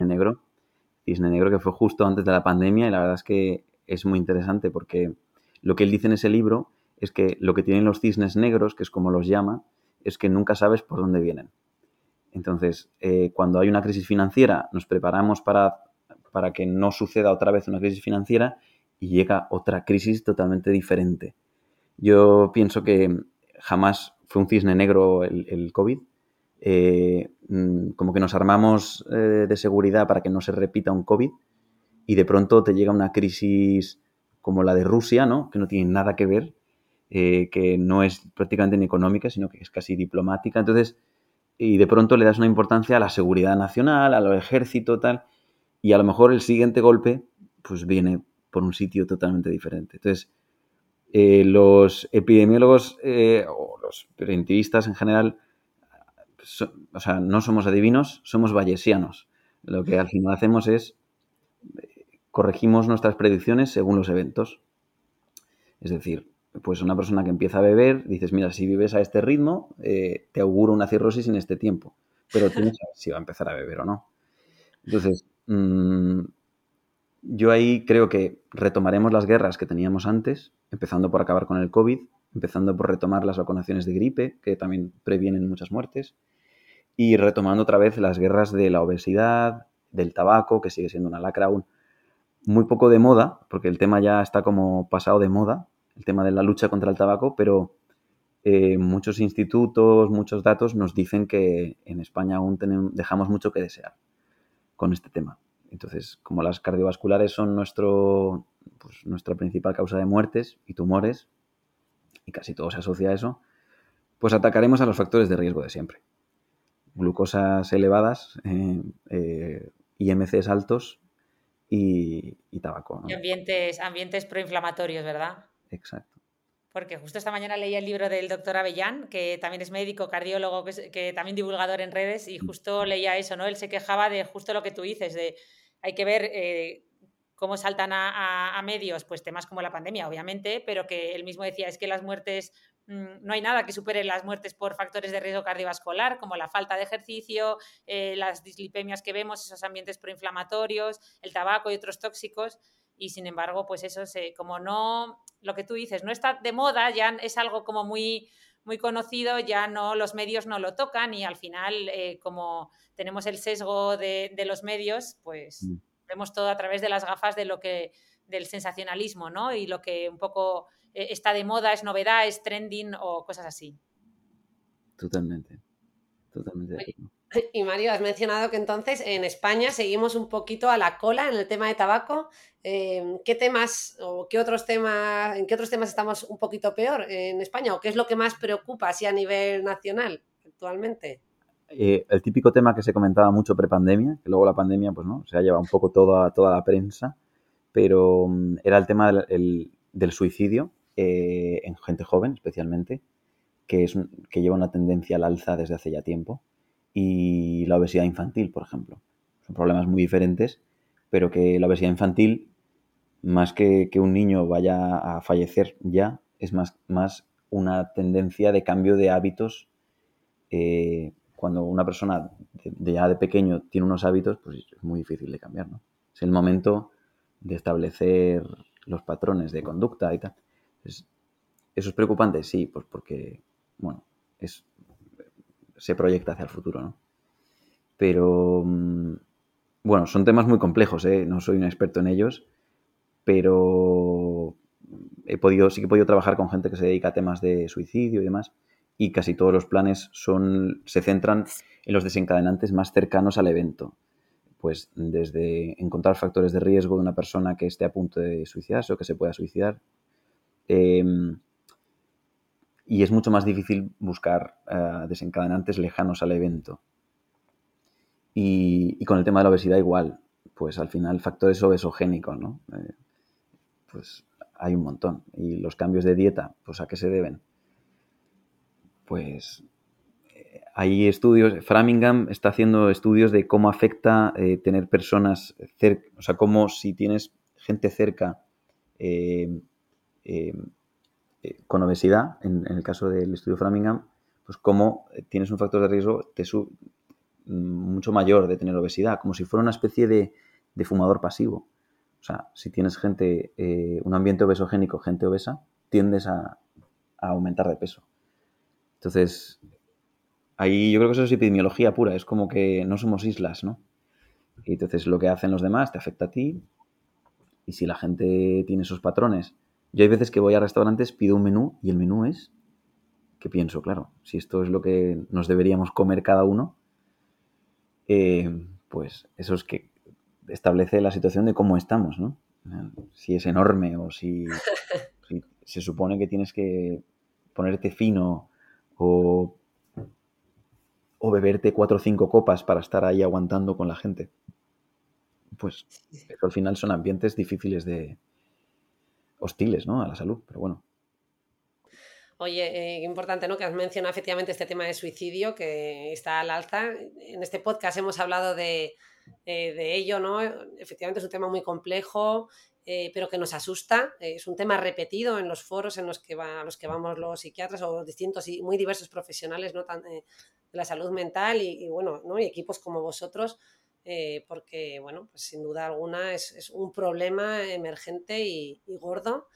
Negro, Cisne Negro, que fue justo antes de la pandemia y la verdad es que es muy interesante porque lo que él dice en ese libro es que lo que tienen los cisnes negros, que es como los llama, es que nunca sabes por dónde vienen. Entonces, eh, cuando hay una crisis financiera, nos preparamos para, para que no suceda otra vez una crisis financiera y llega otra crisis totalmente diferente. Yo pienso que jamás fue un cisne negro el, el COVID. Eh, mm, como que nos armamos eh, de seguridad para que no se repita un COVID y de pronto te llega una crisis como la de Rusia, ¿no? que no tiene nada que ver, eh, que no es prácticamente ni económica, sino que es casi diplomática. Entonces, y de pronto le das una importancia a la seguridad nacional, al ejército, tal, y a lo mejor el siguiente golpe pues viene por un sitio totalmente diferente. Entonces, los epidemiólogos o los preventivistas en general, o sea, no somos adivinos, somos bayesianos. Lo que al final hacemos es eh, corregimos nuestras predicciones según los eventos. Es decir, pues una persona que empieza a beber, dices, mira, si vives a este ritmo, eh, te auguro una cirrosis en este tiempo, pero tú no sabes si va a empezar a beber o no. Entonces, mm, yo ahí creo que retomaremos las guerras que teníamos antes, empezando por acabar con el COVID, empezando por retomar las vacunaciones de gripe, que también previenen muchas muertes, y retomando otra vez las guerras de la obesidad, del tabaco, que sigue siendo una lacra aún muy poco de moda, porque el tema ya está como pasado de moda, el tema de la lucha contra el tabaco, pero eh, muchos institutos, muchos datos nos dicen que en España aún tenemos, dejamos mucho que desear con este tema. Entonces, como las cardiovasculares son nuestro, pues, nuestra principal causa de muertes y tumores, y casi todo se asocia a eso, pues atacaremos a los factores de riesgo de siempre. Glucosas elevadas, eh, eh, IMCs altos y, y tabaco. ¿no? Y ambientes, ambientes proinflamatorios, ¿verdad? Exacto. Porque justo esta mañana leía el libro del doctor Avellán, que también es médico, cardiólogo, que, es- que también divulgador en redes, y justo leía eso, ¿no? Él se quejaba de justo lo que tú dices, de hay que ver eh, cómo saltan a, a- a medios, pues temas como la pandemia, obviamente, pero que él mismo decía, es que las muertes, mm, no hay nada que supere las muertes por factores de riesgo cardiovascular, como la falta de ejercicio, eh, las dislipemias que vemos, esos ambientes proinflamatorios, el tabaco y otros tóxicos, y sin embargo, pues eso, se, como no, lo que tú dices, no está de moda, ya es algo como muy, muy conocido, ya no, los medios no lo tocan y al final, eh, como tenemos el sesgo de, de los medios, pues Mm. vemos todo a través de las gafas de lo que, del sensacionalismo, ¿no? Y lo que un poco eh, está de moda, es novedad, es trending o cosas así. Totalmente. Totalmente. Oye. [LAUGHS] Y Mario, has mencionado que entonces en España seguimos un poquito a la cola en el tema de tabaco. Eh, ¿Qué temas o qué otros temas, en qué otros temas estamos un poquito peor en España? ¿O qué es lo que más preocupa así a nivel nacional actualmente? Eh, el típico tema que se comentaba mucho prepandemia, que luego la pandemia, pues no, se ha llevado un poco toda, toda la prensa, pero mm, era el tema del, el- del suicidio eh, en gente joven, especialmente, que, es, que lleva una tendencia al alza desde hace ya tiempo, y la obesidad infantil, por ejemplo. Son problemas muy diferentes, pero que la obesidad infantil, más que que un niño vaya a fallecer ya, es más, más una tendencia de cambio de hábitos eh, cuando una persona de ya de pequeño tiene unos hábitos, pues es muy difícil de cambiar, ¿no? Es el momento de establecer los patrones de conducta y tal. Es- ¿Eso es preocupante? Sí, pues porque, bueno, se proyecta hacia el futuro, ¿no? Pero, mm, bueno, son temas muy complejos, ¿eh? No soy un experto en ellos, pero he podido, sí que he podido trabajar con gente que se dedica a temas de suicidio y demás, y casi todos los planes son, se centran en los desencadenantes más cercanos al evento. Pues desde encontrar factores de riesgo de una persona que esté a punto de suicidarse o que se pueda suicidar. Eh, y es mucho más difícil buscar eh, desencadenantes lejanos al evento. Y, con el tema de la obesidad igual, pues al final factores obesogénicos, ¿no? Eh, pues hay un montón. Y los cambios de dieta, pues a qué se deben? Pues eh, hay estudios, Framingham está haciendo estudios de cómo afecta tener personas o sea, cómo si tienes gente cerca eh, con obesidad, en, el caso del estudio Framingham, pues como tienes un factor de riesgo te mucho mayor de tener obesidad, como si fuera una especie de, fumador pasivo. O sea, si tienes gente, un ambiente obesogénico, gente obesa, tiendes a, a aumentar de peso. Entonces, ahí yo creo que eso es epidemiología pura, es como que no somos islas, ¿no? Y entonces lo que hacen los demás te afecta a ti. Y si la gente tiene esos patrones. Yo hay veces que voy a restaurantes, pido un menú y el menú es que pienso, claro, si esto es lo que nos deberíamos comer cada uno, eh, pues eso es que establece la situación de cómo estamos, ¿no? Si es enorme o si, [LAUGHS] si se supone que tienes que ponerte fino o o beberte cuatro o cinco copas para estar ahí aguantando con la gente. Pues al final son ambientes difíciles de hostiles, ¿no? A la salud, pero bueno. Oye, eh, importante, ¿no? Que has mencionado efectivamente este tema de suicidio que está al alza. En este podcast hemos hablado de, eh, de ello, ¿no? Efectivamente es un tema muy complejo, eh, pero que nos asusta. es un tema repetido en los foros en los que va, a los que vamos los psiquiatras o distintos y muy diversos profesionales, ¿no? de la salud mental y, bueno, ¿no? y equipos como vosotros, eh, porque, bueno, pues sin duda alguna es, un problema emergente y, gordo.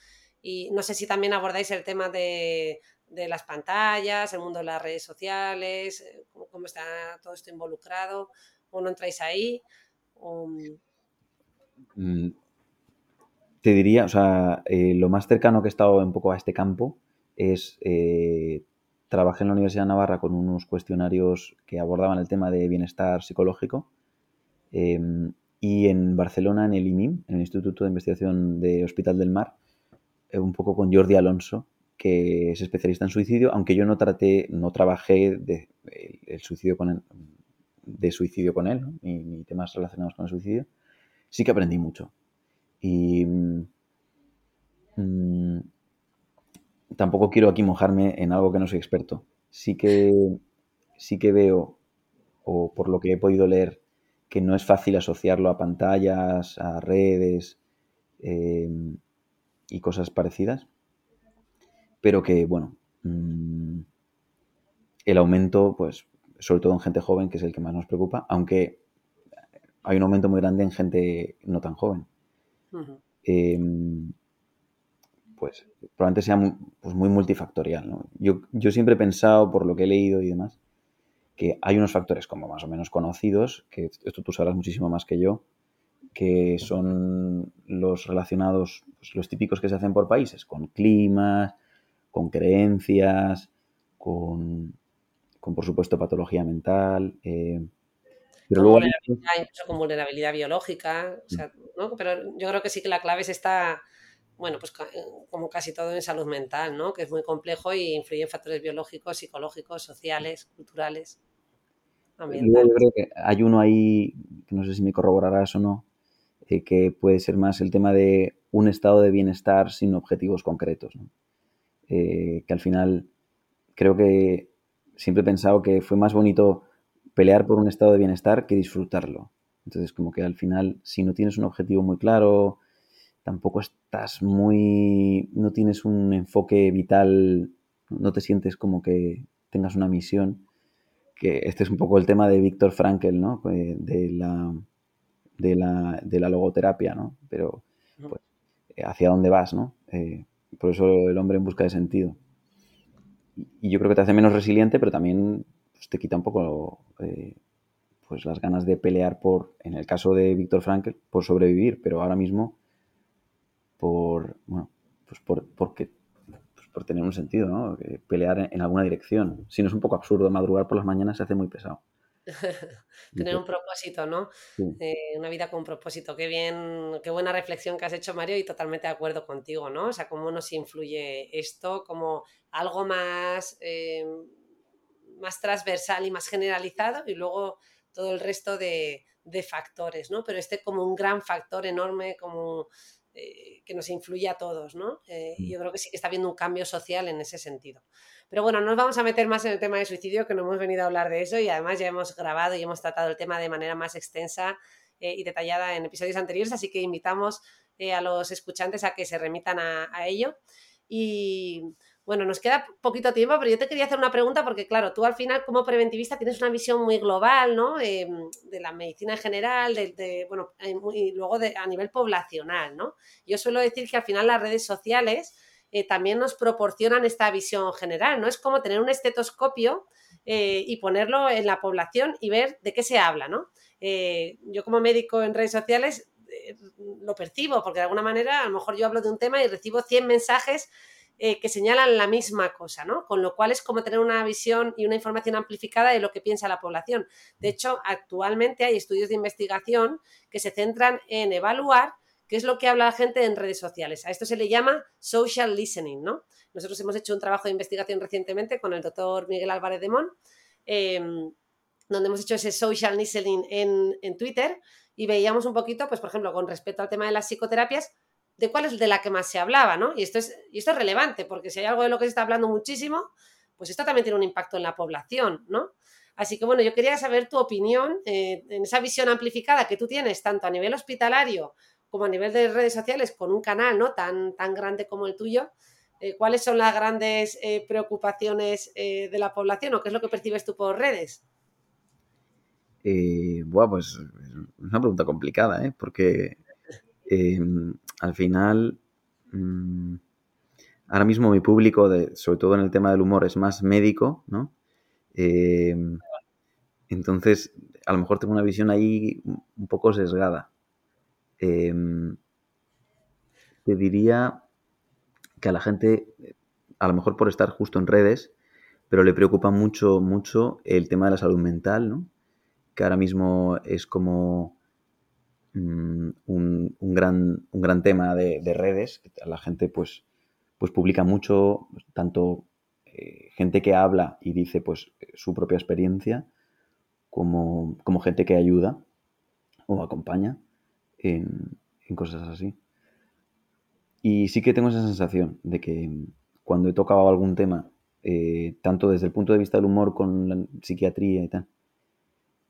Y no sé si también abordáis el tema de, las pantallas, el mundo de las redes sociales, eh, cómo, está todo esto involucrado, o no entráis ahí. Mm, te diría, o sea, eh, lo más cercano que he estado un poco a este campo es trabajé en la Universidad de Navarra con unos cuestionarios que abordaban el tema de bienestar psicológico. Em, y en Barcelona, en el IMIM, en el Instituto de Investigación de Hospital del Mar, eh, un poco con Jordi Alonso, que es especialista en suicidio, aunque yo no traté, no trabajé de, el, suicidio con de suicidio con él, ni, temas relacionados con el suicidio, sí que aprendí mucho. Y mm, tampoco quiero aquí mojarme en algo que no soy experto. Sí que, sí que veo, o por lo que he podido leer, que no es fácil asociarlo a pantallas, a redes eh, y cosas parecidas. Pero que, bueno, mm, el aumento, pues, sobre todo en gente joven, que es el que más nos preocupa, aunque hay un aumento muy grande en gente no tan joven pues probablemente sea muy, pues muy multifactorial. Yo, yo, siempre he pensado, por lo que he leído y demás, que hay unos factores como más o menos conocidos, que esto tú sabrás muchísimo más que yo, que son los relacionados, pues los típicos que se hacen por países, con climas, con creencias, con, con por supuesto patología mental. Eh, pero con vulnerabilidad, incluso con vulnerabilidad biológica. ¿no? Pero yo creo que sí que la clave es esta bueno, pues eh, como casi todo en salud mental, ¿no? Que es muy complejo y influye en factores biológicos, psicológicos, sociales, culturales, ambientales. Yo creo que hay uno ahí, que no sé si me corroborarás o no, eh, que puede ser más el tema de un estado de bienestar sin objetivos concretos, ¿no? Eh, que al final creo que siempre he pensado que fue más bonito pelear por un estado de bienestar que disfrutarlo. Entonces, como que al final, si no tienes un objetivo muy claro, tampoco estás muy, no tienes un enfoque vital, no te sientes como que tengas una misión, que este es un poco el tema de Víctor Frankel, ¿no? Eh, de la, de la, de la logoterapia, ¿no? Pero pues, hacia dónde vas, ¿no? Eh, por eso el hombre en busca de sentido. Y yo creo que te hace menos resiliente, pero también pues, te quita un poco eh, pues las ganas de pelear por, en el caso de Víctor Frankel, por sobrevivir, pero ahora mismo por, bueno, pues por, porque, pues por tener un sentido, ¿no? Pelear en, alguna dirección. Si no es un poco absurdo, madrugar por las mañanas se hace muy pesado. [LAUGHS] Tener un propósito, ¿no? Eh, una vida con un propósito. Qué bien, qué buena reflexión que has hecho, Mario, y totalmente de acuerdo contigo, ¿no? O sea, cómo nos influye esto como algo más, eh, más transversal y más generalizado, y luego todo el resto de, de factores, ¿no? Pero este como un gran factor enorme, como eh, que nos influye a todos, ¿no? Eh, mm. yo creo que sí que está habiendo un cambio social en ese sentido. Pero bueno, no nos vamos a meter más en el tema de suicidio, que no hemos venido a hablar de eso y además ya hemos grabado y hemos tratado el tema de manera más extensa eh, y detallada en episodios anteriores, así que invitamos a los escuchantes a que se remitan a, a ello. Y bueno, nos queda poquito tiempo, pero yo te quería hacer una pregunta porque, claro, tú al final como preventivista tienes una visión muy global, ¿no? Em, de la medicina en general, de, bueno, eh, y luego de, a nivel poblacional, ¿no? Yo suelo decir que al final las redes sociales eh, también nos proporcionan esta visión general, ¿no? Es como tener un estetoscopio eh, y ponerlo en la población y ver de qué se habla, ¿no? yo como médico en redes sociales lo percibo, porque de alguna manera a lo mejor yo hablo de un tema y recibo 100 mensajes eh, que señalan la misma cosa, ¿no? Con lo cual es como tener una visión y una información amplificada de lo que piensa la población. De hecho, actualmente hay estudios de investigación que se centran en evaluar qué es lo que habla la gente en redes sociales. A esto se le llama social listening, ¿no? Nosotros hemos hecho un trabajo de investigación recientemente con el doctor Miguel Álvarez de Mon, em, donde hemos hecho ese social listening en, en Twitter y veíamos un poquito, pues por ejemplo, con respecto al tema de las psicoterapias, de cuál es de la que más se hablaba, ¿no? Y esto es, y esto es relevante, porque si hay algo de lo que se está hablando muchísimo, pues esto también tiene un impacto en la población, ¿no? Así que bueno, yo quería saber tu opinión eh, en esa visión amplificada que tú tienes, tanto a nivel hospitalario como a nivel de redes sociales, con un canal ¿no? tan, tan grande como el tuyo. Eh, ¿Cuáles son las grandes eh, preocupaciones de la población o qué es lo que percibes tú por redes? bueno, pues es una pregunta complicada, ¿eh? porque Em, al final, mm, ahora mismo mi público, sobre todo en el tema del humor, es más médico, ¿no? Em, entonces, a lo mejor tengo una visión ahí un poco sesgada. Em, te diría que a la gente, a lo mejor por estar justo en redes, pero le preocupa mucho, mucho el tema de la salud mental, ¿no? Que ahora mismo es como Mm, un, gran, un gran tema de, redes. La gente pues, pues publica mucho, tanto eh, gente que habla y dice pues su propia experiencia, como, como gente que ayuda o acompaña en, cosas así. Y sí que tengo esa sensación de que cuando he tocado algún tema, eh, tanto desde el punto de vista del humor con la psiquiatría y tal,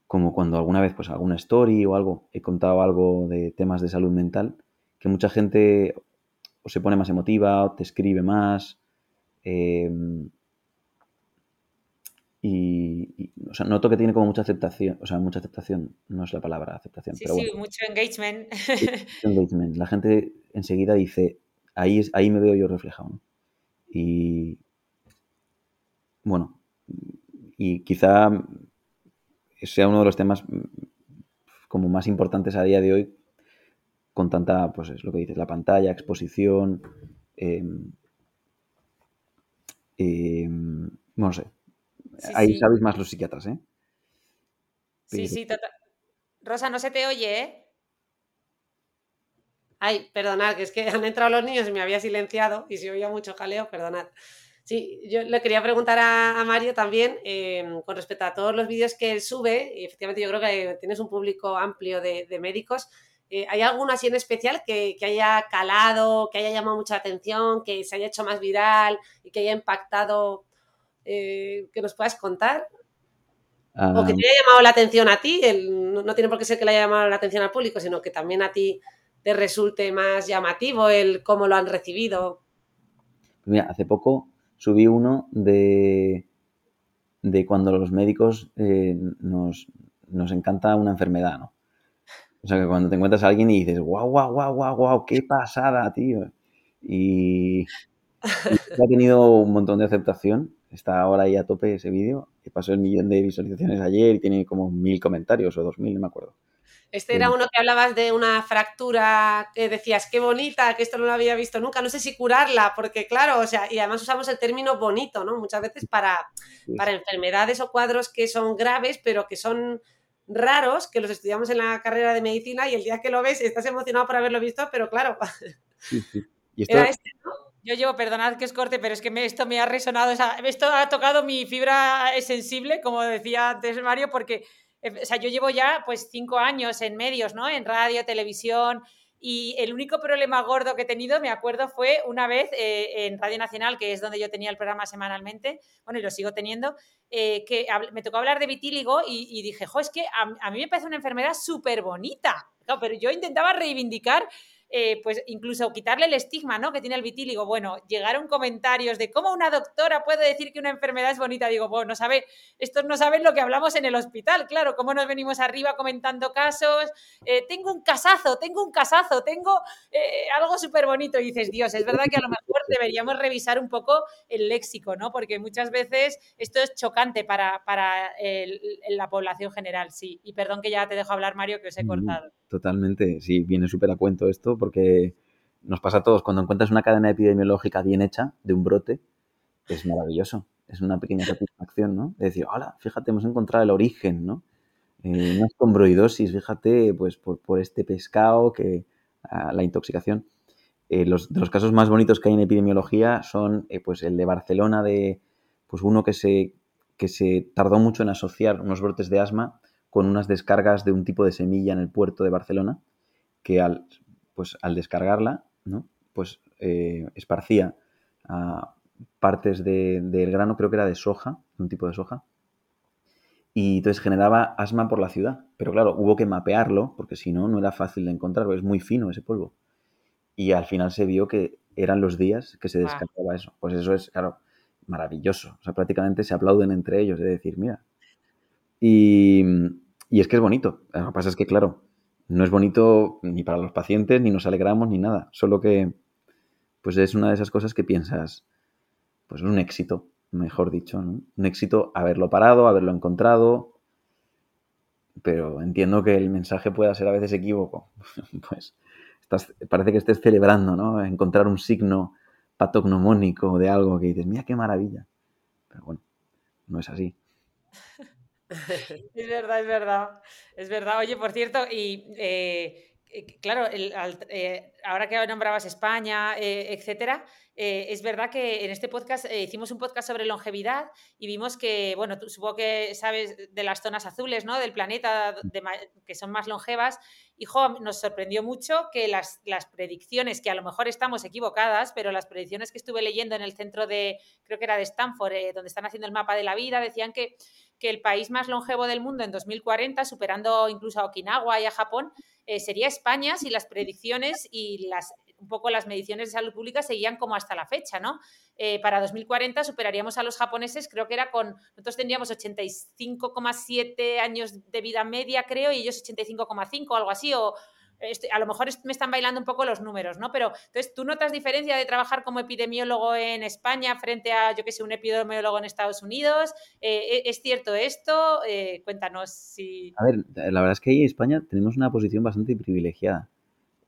como cuando alguna vez, pues alguna story o algo, he contado algo de temas de salud mental, que mucha gente o se pone más emotiva, o te escribe más. Em, y, o sea, noto que tiene como mucha aceptación, o sea, mucha aceptación, no es la palabra aceptación, sí, sí, mucho engagement. engagement. La gente enseguida dice, ahí, ahí me veo yo reflejado. Y bueno, y quizá sea uno de los temas mm, como más importantes a día de hoy con tanta, pues es lo que dices, la pantalla, exposición, em, em, no sé. Ahí sabéis más los psiquiatras, ¿eh? Sí, sí, total. Rosa, no se te oye, ¿eh? Ay, perdonad, que es que han entrado los niños y me había silenciado y se oía mucho jaleo, perdonad. Sí, yo le quería preguntar a, Mario también em, con respecto a todos los vídeos que él sube, y efectivamente yo creo que tienes un público amplio de, médicos. Eh, ¿Hay alguno así en especial que, haya calado, que haya llamado mucha atención, que se haya hecho más viral y que haya impactado, eh, que nos puedas contar? O que ah. te haya llamado la atención a ti, no, tiene por qué ser que le haya llamado la atención al público, sino que también a ti te resulte más llamativo el cómo lo han recibido. Mira, hace poco subí uno de, de cuando los médicos eh, nos, encanta una enfermedad, ¿no? O sea, que cuando te encuentras a alguien y dices, guau, guau, guau, guau, guau, qué pasada, tío. Y, ha tenido un montón de aceptación. Está ahora ahí a tope ese vídeo. Que pasó el millón de visualizaciones ayer y tiene como mil comentarios o dos mil, no me acuerdo. Este era uno que hablabas de una fractura que decías, qué bonita, que esto no lo había visto nunca, no sé si curarla, porque claro, o sea, y además usamos el término bonito, ¿no? Muchas veces para, para enfermedades o cuadros que son graves, pero que son raros, que los estudiamos en la carrera de medicina y el día que lo ves estás emocionado por haberlo visto, pero claro. Era este, ¿no? Yo llevo, perdonad que os corte, pero es que esto me ha resonado, esto ha tocado mi fibra sensible, como decía antes Mario, porque o sea, yo llevo ya pues cinco años en medios, ¿no? En radio, televisión, y el único problema gordo que he tenido, me acuerdo, fue una vez eh, en Radio Nacional, que es donde yo tenía el programa semanalmente, bueno, y lo sigo teniendo, eh, que me tocó hablar de vitíligo y, dije, jo, es que a, mí me parece una enfermedad súper bonita, pero yo intentaba reivindicar eh, pues incluso quitarle el estigma ¿no? que tiene el vitíligo. Bueno, llegaron comentarios de cómo una doctora puede decir que una enfermedad es bonita. Digo, bueno, no sabe, estos no saben lo que hablamos en el hospital, claro, cómo nos venimos arriba comentando casos. Eh, tengo un casazo, tengo un casazo, tengo eh, algo súper bonito. Y dices, Dios, es verdad que a lo mejor deberíamos revisar un poco el léxico, ¿no? Porque muchas veces esto es chocante para, para la población general, sí. Y perdón que ya te dejo hablar, Mario, que os he cortado. Totalmente, sí, viene súper a cuento esto porque nos pasa a todos. Cuando encuentras una cadena epidemiológica bien hecha de un brote, es maravilloso. Es una pequeña satisfacción, ¿no? De decir, hola, fíjate, hemos encontrado el origen, ¿no? Eh, una escombroidosis, fíjate, pues por, este pescado que la intoxicación. Eh, los, de los casos más bonitos que hay en epidemiología son eh, pues el de Barcelona de pues uno que se, que se tardó mucho en asociar unos brotes de asma con unas descargas de un tipo de semilla en el puerto de Barcelona, que al, pues, al descargarla, ¿no? pues eh, esparcía a partes del grano, creo que era de soja, un tipo de soja, y entonces generaba asma por la ciudad. Pero claro, hubo que mapearlo, porque si no, no era fácil de encontrar, es muy fino ese polvo. Y al final se vio que eran los días que se descargaba eso. Pues eso es, claro, maravilloso. O sea, prácticamente se aplauden entre ellos de decir, mira. Y, y es que es bonito. Lo que pasa es que, claro, no es bonito ni para los pacientes, ni nos alegramos, ni nada. Solo que, pues es una de esas cosas que piensas, pues es un éxito, mejor dicho, ¿no? Un éxito haberlo parado, haberlo encontrado, pero entiendo que el mensaje pueda ser a veces equívoco. [LAUGHS] pues parece que estés celebrando, ¿no? Encontrar un signo patognomónico de algo que dices, mira qué maravilla. Pero bueno, no es así. [LAUGHS] [LAUGHS] Es verdad, es verdad. Es verdad. Oye, por cierto, y eh, eh, claro, eh, ahora que nombrabas España, etcétera, es verdad que en este podcast hicimos un podcast sobre longevidad y vimos que, bueno, tú supongo que sabes de las zonas azules, ¿no? Del planeta que son más longevas. Y nos sorprendió mucho que las, las, predicciones, que a lo mejor estamos equivocadas, pero las predicciones que estuve leyendo en el centro de, creo que era de Stanford, donde están haciendo el mapa de la vida, decían que que el país más longevo del mundo en 2040, superando incluso a Okinawa y a Japón, eh, sería España si las predicciones y las un poco las mediciones de salud pública seguían como hasta la fecha, ¿no? Eh, para 2040 superaríamos a los japoneses, creo que era con, nosotros tendríamos 85,7 años de vida media, creo, y ellos 85,5 o algo así, o, a lo mejor me están bailando un poco los números, ¿no? Pero entonces, ¿tú notas diferencia de trabajar como epidemiólogo en España frente a, yo que sé, un epidemiólogo en Estados Unidos? Eh, ¿e-, ¿Es cierto esto? Eh, cuéntanos si... A ver, la verdad es que ahí en España tenemos una posición bastante privilegiada,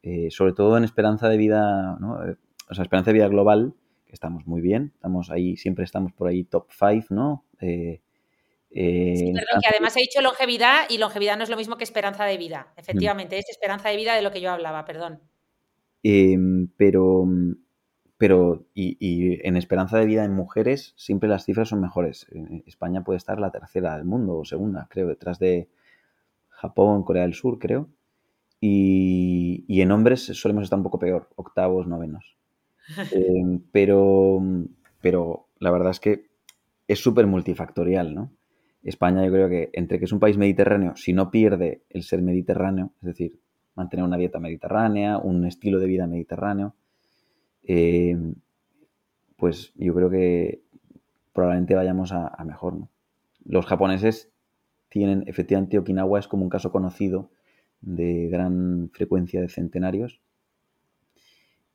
eh, sobre todo en esperanza de vida, ¿no? O sea, esperanza de vida global, que estamos muy bien, estamos ahí, siempre estamos por ahí top 5, ¿no? Eh, perdón, que además he dicho longevidad y longevidad no es lo mismo que esperanza de vida. Efectivamente, es esperanza de vida de lo que yo hablaba, perdón. Em, pero, pero y, en esperanza de vida en mujeres siempre las cifras son mejores. España puede estar la tercera del mundo o segunda, creo, detrás de Japón, Corea del Sur, creo. Y, en hombres solemos estar un poco peor, octavos, novenos. [LAUGHS] Em, pero, pero la verdad es que es súper multifactorial, ¿no? España yo creo que entre que es un país mediterráneo, si no pierde el ser mediterráneo, es decir, mantener una dieta mediterránea, un estilo de vida mediterráneo, eh, pues yo creo que probablemente vayamos a, mejor. Los japoneses tienen, efectivamente, Okinawa es como un caso conocido de gran frecuencia de centenarios,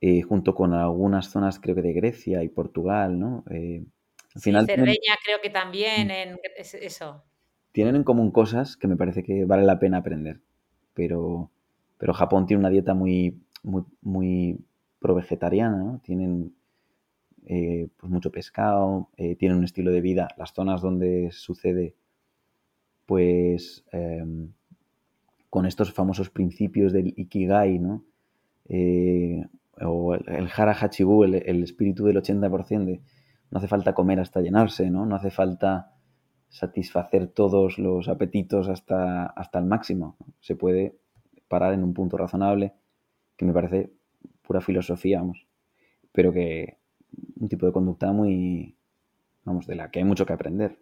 eh, junto con algunas zonas, creo que de Grecia y Portugal, ¿no? Eh, final Cerdeña creo que también, mm. en eso. Tienen en común cosas que me parece que vale la pena aprender, pero, pero Japón tiene una dieta muy, muy, muy pro-vegetariana, ¿no? Tienen eh, pues mucho pescado, eh, tienen un estilo de vida, las zonas donde sucede, pues em, con estos famosos principios del Ikigai, ¿no? Eh, o el, el Hara Hachibu, el, el espíritu del 80%, de no hace falta comer hasta llenarse, ¿no? No hace falta satisfacer todos los apetitos hasta, hasta el máximo. Se puede parar en un punto razonable, que me parece pura filosofía, vamos. Pero que un tipo de conducta muy, vamos, de la que hay mucho que aprender.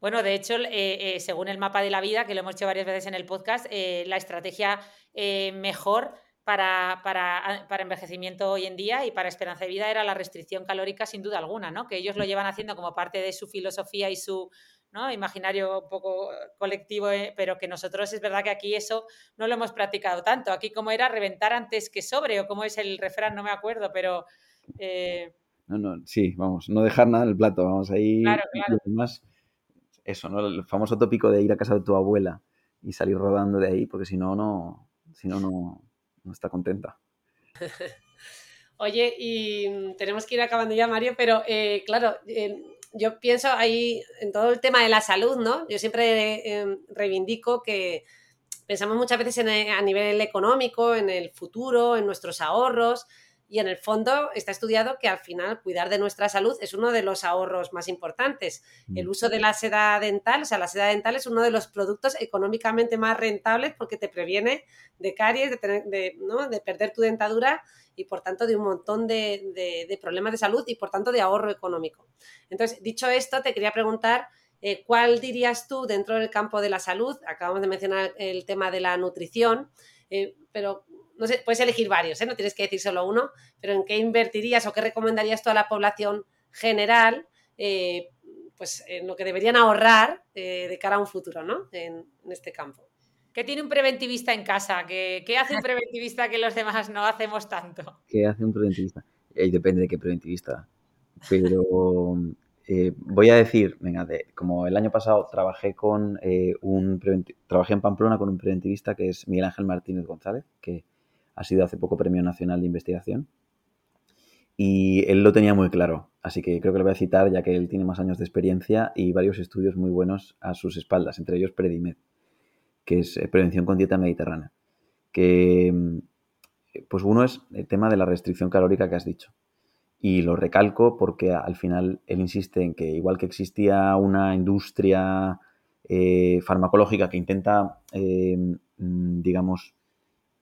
Bueno, de hecho, eh, eh, según el mapa de la vida, que lo hemos hecho varias veces en el podcast, eh, la estrategia mejor para, para, para, envejecimiento hoy en día y para esperanza de vida era la restricción calórica sin duda alguna, ¿no? Que ellos lo llevan haciendo como parte de su filosofía y su ¿no? imaginario un poco colectivo, eh, pero que nosotros es verdad que aquí eso no lo hemos practicado tanto. Aquí como era reventar antes que sobre o como es el refrán, no me acuerdo, pero... Eh... No, no, sí, vamos, no dejar nada en el plato, vamos ahí. Claro, claro. Más, eso, ¿no? El famoso tópico de ir a casa de tu abuela y salir rodando de ahí, porque si no, no, si no, no, no está contenta. [LAUGHS] Oye, y mm, tenemos que ir acabando ya, Mario, pero eh, claro, eh, yo pienso ahí en todo el tema de la salud, ¿no? Yo siempre eh, reivindico que pensamos muchas veces en, a nivel económico, en el futuro, en nuestros ahorros, y en el fondo está estudiado que al final cuidar de nuestra salud es uno de los ahorros más importantes. El mm. uso de la seda dental, o sea, la seda dental es uno de los productos económicamente más rentables porque te previene de caries, de, tener, de, ¿no? de perder tu dentadura y por tanto de un montón de, de, problemas de salud y por tanto de ahorro económico. Entonces, dicho esto, te quería preguntar eh, cuál dirías tú dentro del campo de la salud, acabamos de mencionar el tema de la nutrición, eh, pero no sé, puedes elegir varios, ¿eh? no tienes que decir solo uno, pero ¿en qué invertirías o qué recomendarías tú a la población general? Eh, pues en lo que deberían ahorrar eh, de cara a un futuro, ¿no? En, este campo. ¿Qué tiene un preventivista en casa? ¿Qué, hace un preventivista que los demás no hacemos tanto? ¿Qué hace un preventivista? depende de qué preventivista. Pero [LAUGHS] voy a decir, venga, como el año pasado trabajé con un trabajé en Pamplona con un preventivista que es Miguel Ángel Martínez González, que ha sido hace poco Premio Nacional de Investigación. Y él lo tenía muy claro, así que creo que lo voy a citar ya que él tiene más años de experiencia y varios estudios muy buenos a sus espaldas, entre ellos Predimed, que es eh, Prevención con Dieta Mediterránea. Que, mm, pues uno es el tema de la restricción calórica que has dicho. Y lo recalco porque al final él insiste en que igual que existía una industria eh, farmacológica que intenta, eh, mm, digamos,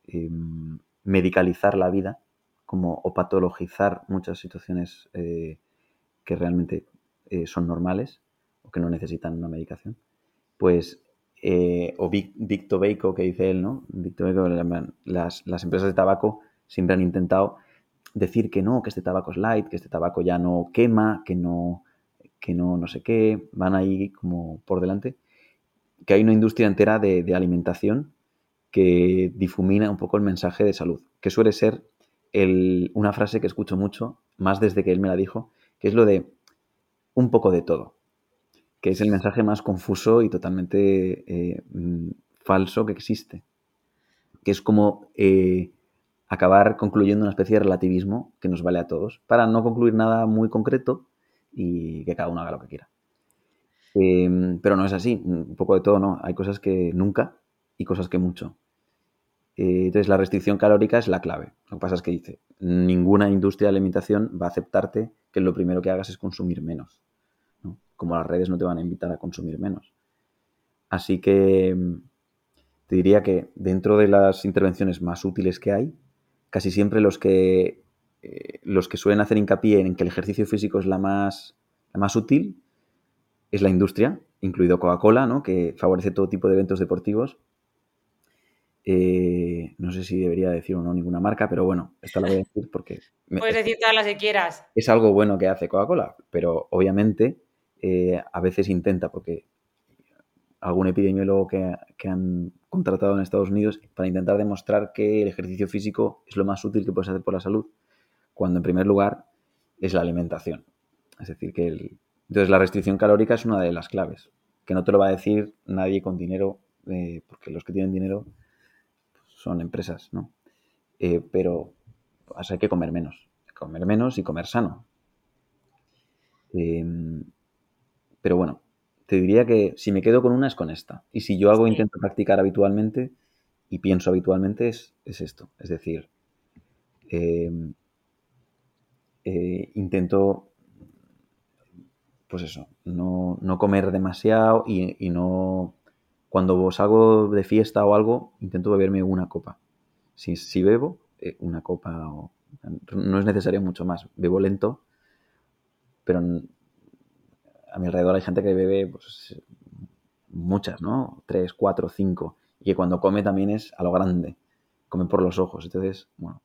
Em, medicalizar la vida como, o patologizar muchas situaciones eh, que realmente eh, son normales o que no necesitan una medicación, pues, eh, o Big, Tobacco, que dice él, ¿no? Las, las empresas de tabaco siempre han intentado decir que no, que este tabaco es light, que este tabaco ya no quema, que no, que no, no sé qué, van ahí como por delante, que hay una industria entera de alimentación que difumina un poco el mensaje de salud, que suele ser una frase que escucho mucho, más desde que él me la dijo, que es lo de un poco de todo, que es el mensaje más confuso y totalmente eh, mm, falso que existe, que es como eh, acabar concluyendo una especie de relativismo que nos vale a todos, para no concluir nada muy concreto y que cada uno haga lo que quiera. Em, pero no es así, un poco de todo, ¿no? Hay cosas que nunca y cosas que mucho. Eh, entonces, la restricción calórica es la clave. Lo que pasa es que dice, ninguna industria de alimentación va a aceptarte que lo primero que hagas es consumir menos. Como las redes no te van a invitar a consumir menos. Así que mm, te diría que dentro de las intervenciones más útiles que hay, casi siempre los que, eh, los que suelen hacer hincapié en que el ejercicio físico es la más, la más útil es la industria, incluido Coca-Cola, ¿no? que favorece todo tipo de eventos deportivos eh, no sé si debería decir o no ninguna marca, pero bueno, esta la voy a decir porque... Puedes decir todas las que quieras. Es algo bueno que hace Coca-Cola, pero obviamente eh, a veces intenta, porque algún epidemiólogo que, que, han contratado en Estados Unidos para intentar demostrar que el ejercicio físico es lo más útil que puedes hacer por la salud, cuando en primer lugar es la alimentación. Es decir, que el... entonces la restricción calórica es una de las claves, que no te lo va a decir nadie con dinero, eh, porque los que tienen dinero son empresas, ¿no? Eh, pero pues, hay que comer menos, comer menos y comer sano. Em, pero bueno, te diría que si me quedo con una es con esta. Y si yo algo intento practicar habitualmente y pienso habitualmente es, esto. Es decir, em, eh, intento, pues eso, no, comer demasiado y no cuando salgo de fiesta o algo, intento beberme una copa. Si, si bebo, eh, una copa no es necesario mucho más. Bebo lento, pero a mi alrededor hay gente que bebe pues, muchas, ¿no? Tres, cuatro, cinco. Y que cuando come también es a lo grande. comen por los ojos. Entonces, bueno.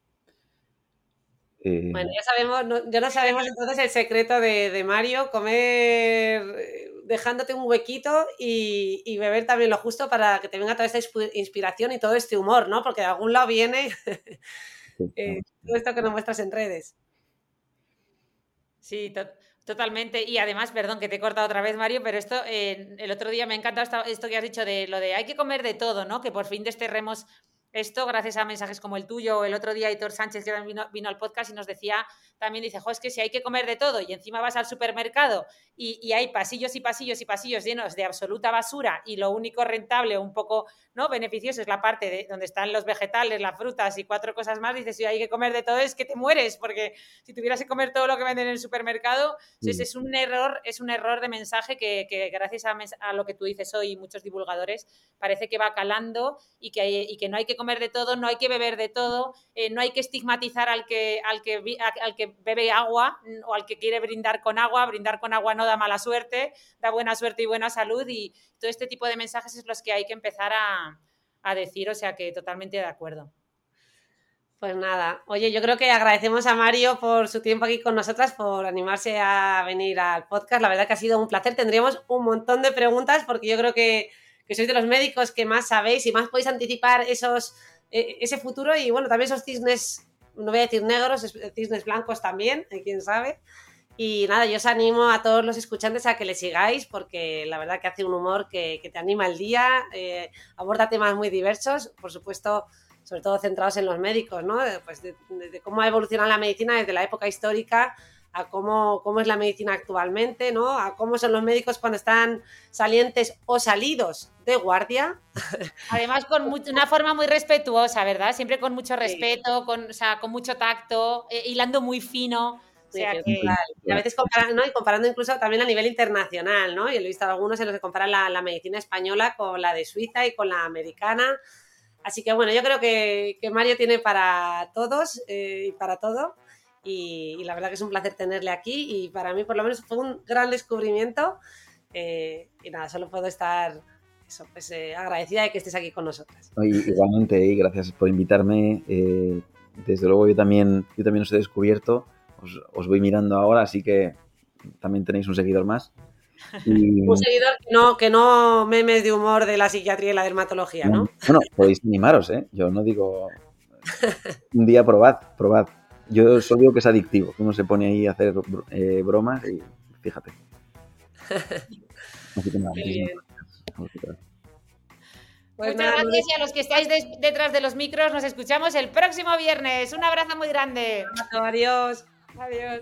Eh, bueno, ya sabemos, ya no sabemos entonces el secreto de, Mario, comer eh, dejándote un huequito y, beber también lo justo para que te venga toda esta inspiración y todo este humor, ¿no? Porque de algún lado viene [LAUGHS] eh, todo esto que nos muestras en redes. Sí, totalmente. Y además, perdón que te he cortado otra vez, Mario, pero esto, el otro día me ha encantado esto que has dicho de lo de hay que comer de todo, ¿no? Que por fin desterremos esto gracias a mensajes como el tuyo. El otro día Hitor Sánchez que vino, vino al podcast y nos decía, también dice, jo, es que si hay que comer de todo y encima vas al supermercado y, hay pasillos y pasillos y pasillos llenos de absoluta basura y lo único rentable, un poco no beneficioso es la parte de donde están los vegetales, las frutas y cuatro cosas más, dices, si hay que comer de todo es que te mueres, porque si tuvieras que comer todo lo que venden en el supermercado, mm. es un error, es un error de mensaje que, gracias a, lo que tú dices hoy muchos divulgadores parece que va calando y que, y que no hay que comer de todo, no hay que beber de todo, eh, no hay que estigmatizar al que, al que, al que bebe agua o al que quiere brindar con agua, brindar con agua no da mala suerte, da buena suerte y buena salud y todo este tipo de mensajes es los que hay que empezar a, decir, o sea que totalmente de acuerdo. Pues nada, oye, yo creo que agradecemos a Mario por su tiempo aquí con nosotras, por animarse a venir al podcast. La verdad que ha sido un placer. Tendríamos un montón de preguntas porque yo creo que, que sois de los médicos que más sabéis y más podéis anticipar esos, e, ese futuro y bueno, también esos cisnes, no voy a decir negros, cisnes blancos también, eh, quién sabe. Y nada, yo os animo a todos los escuchantes a que le sigáis porque la verdad que hace un humor que, te anima el día, eh, aborda temas muy diversos, por supuesto, sobre todo centrados en los médicos, ¿no? Pues de, cómo ha evolucionado la medicina desde la época histórica a cómo, cómo es la medicina actualmente, ¿no? A cómo son los médicos cuando están salientes o salidos de guardia. [LAUGHS] Además, con una forma muy respetuosa, ¿verdad? Siempre con mucho respeto, con, o sea, con mucho tacto, eh, hilando muy fino. O sea que... Y a veces comparando, ¿no? y comparando incluso también a nivel internacional, ¿no? Yo he visto algunos en los que comparan la, medicina española con la de Suiza y con la americana. Así que bueno, yo creo que, que Mario tiene para todos eh, y para todo. Y, la verdad que es un placer tenerle aquí y para mí por lo menos fue un gran descubrimiento. Eh, y nada, solo puedo estar eso, pues, eh, agradecida de que estés aquí con nosotras. igualmente, y gracias por invitarme. desde luego yo también, yo también os he descubierto os, voy mirando ahora, así que también tenéis un seguidor más. [LAUGHS] Un seguidor que no, que no memes de humor de la psiquiatría y la dermatología, ¿no? Bueno, podéis animaros, ¿eh? Yo no digo... [LAUGHS] Un día probad, probad. Yo solo digo que es adictivo, uno se pone ahí a hacer eh, bromas y fíjate. Así que nada, pues Muchas gracias y a los que estáis detrás de los micros nos escuchamos el próximo viernes. Un abrazo muy grande. Adiós. Adiós.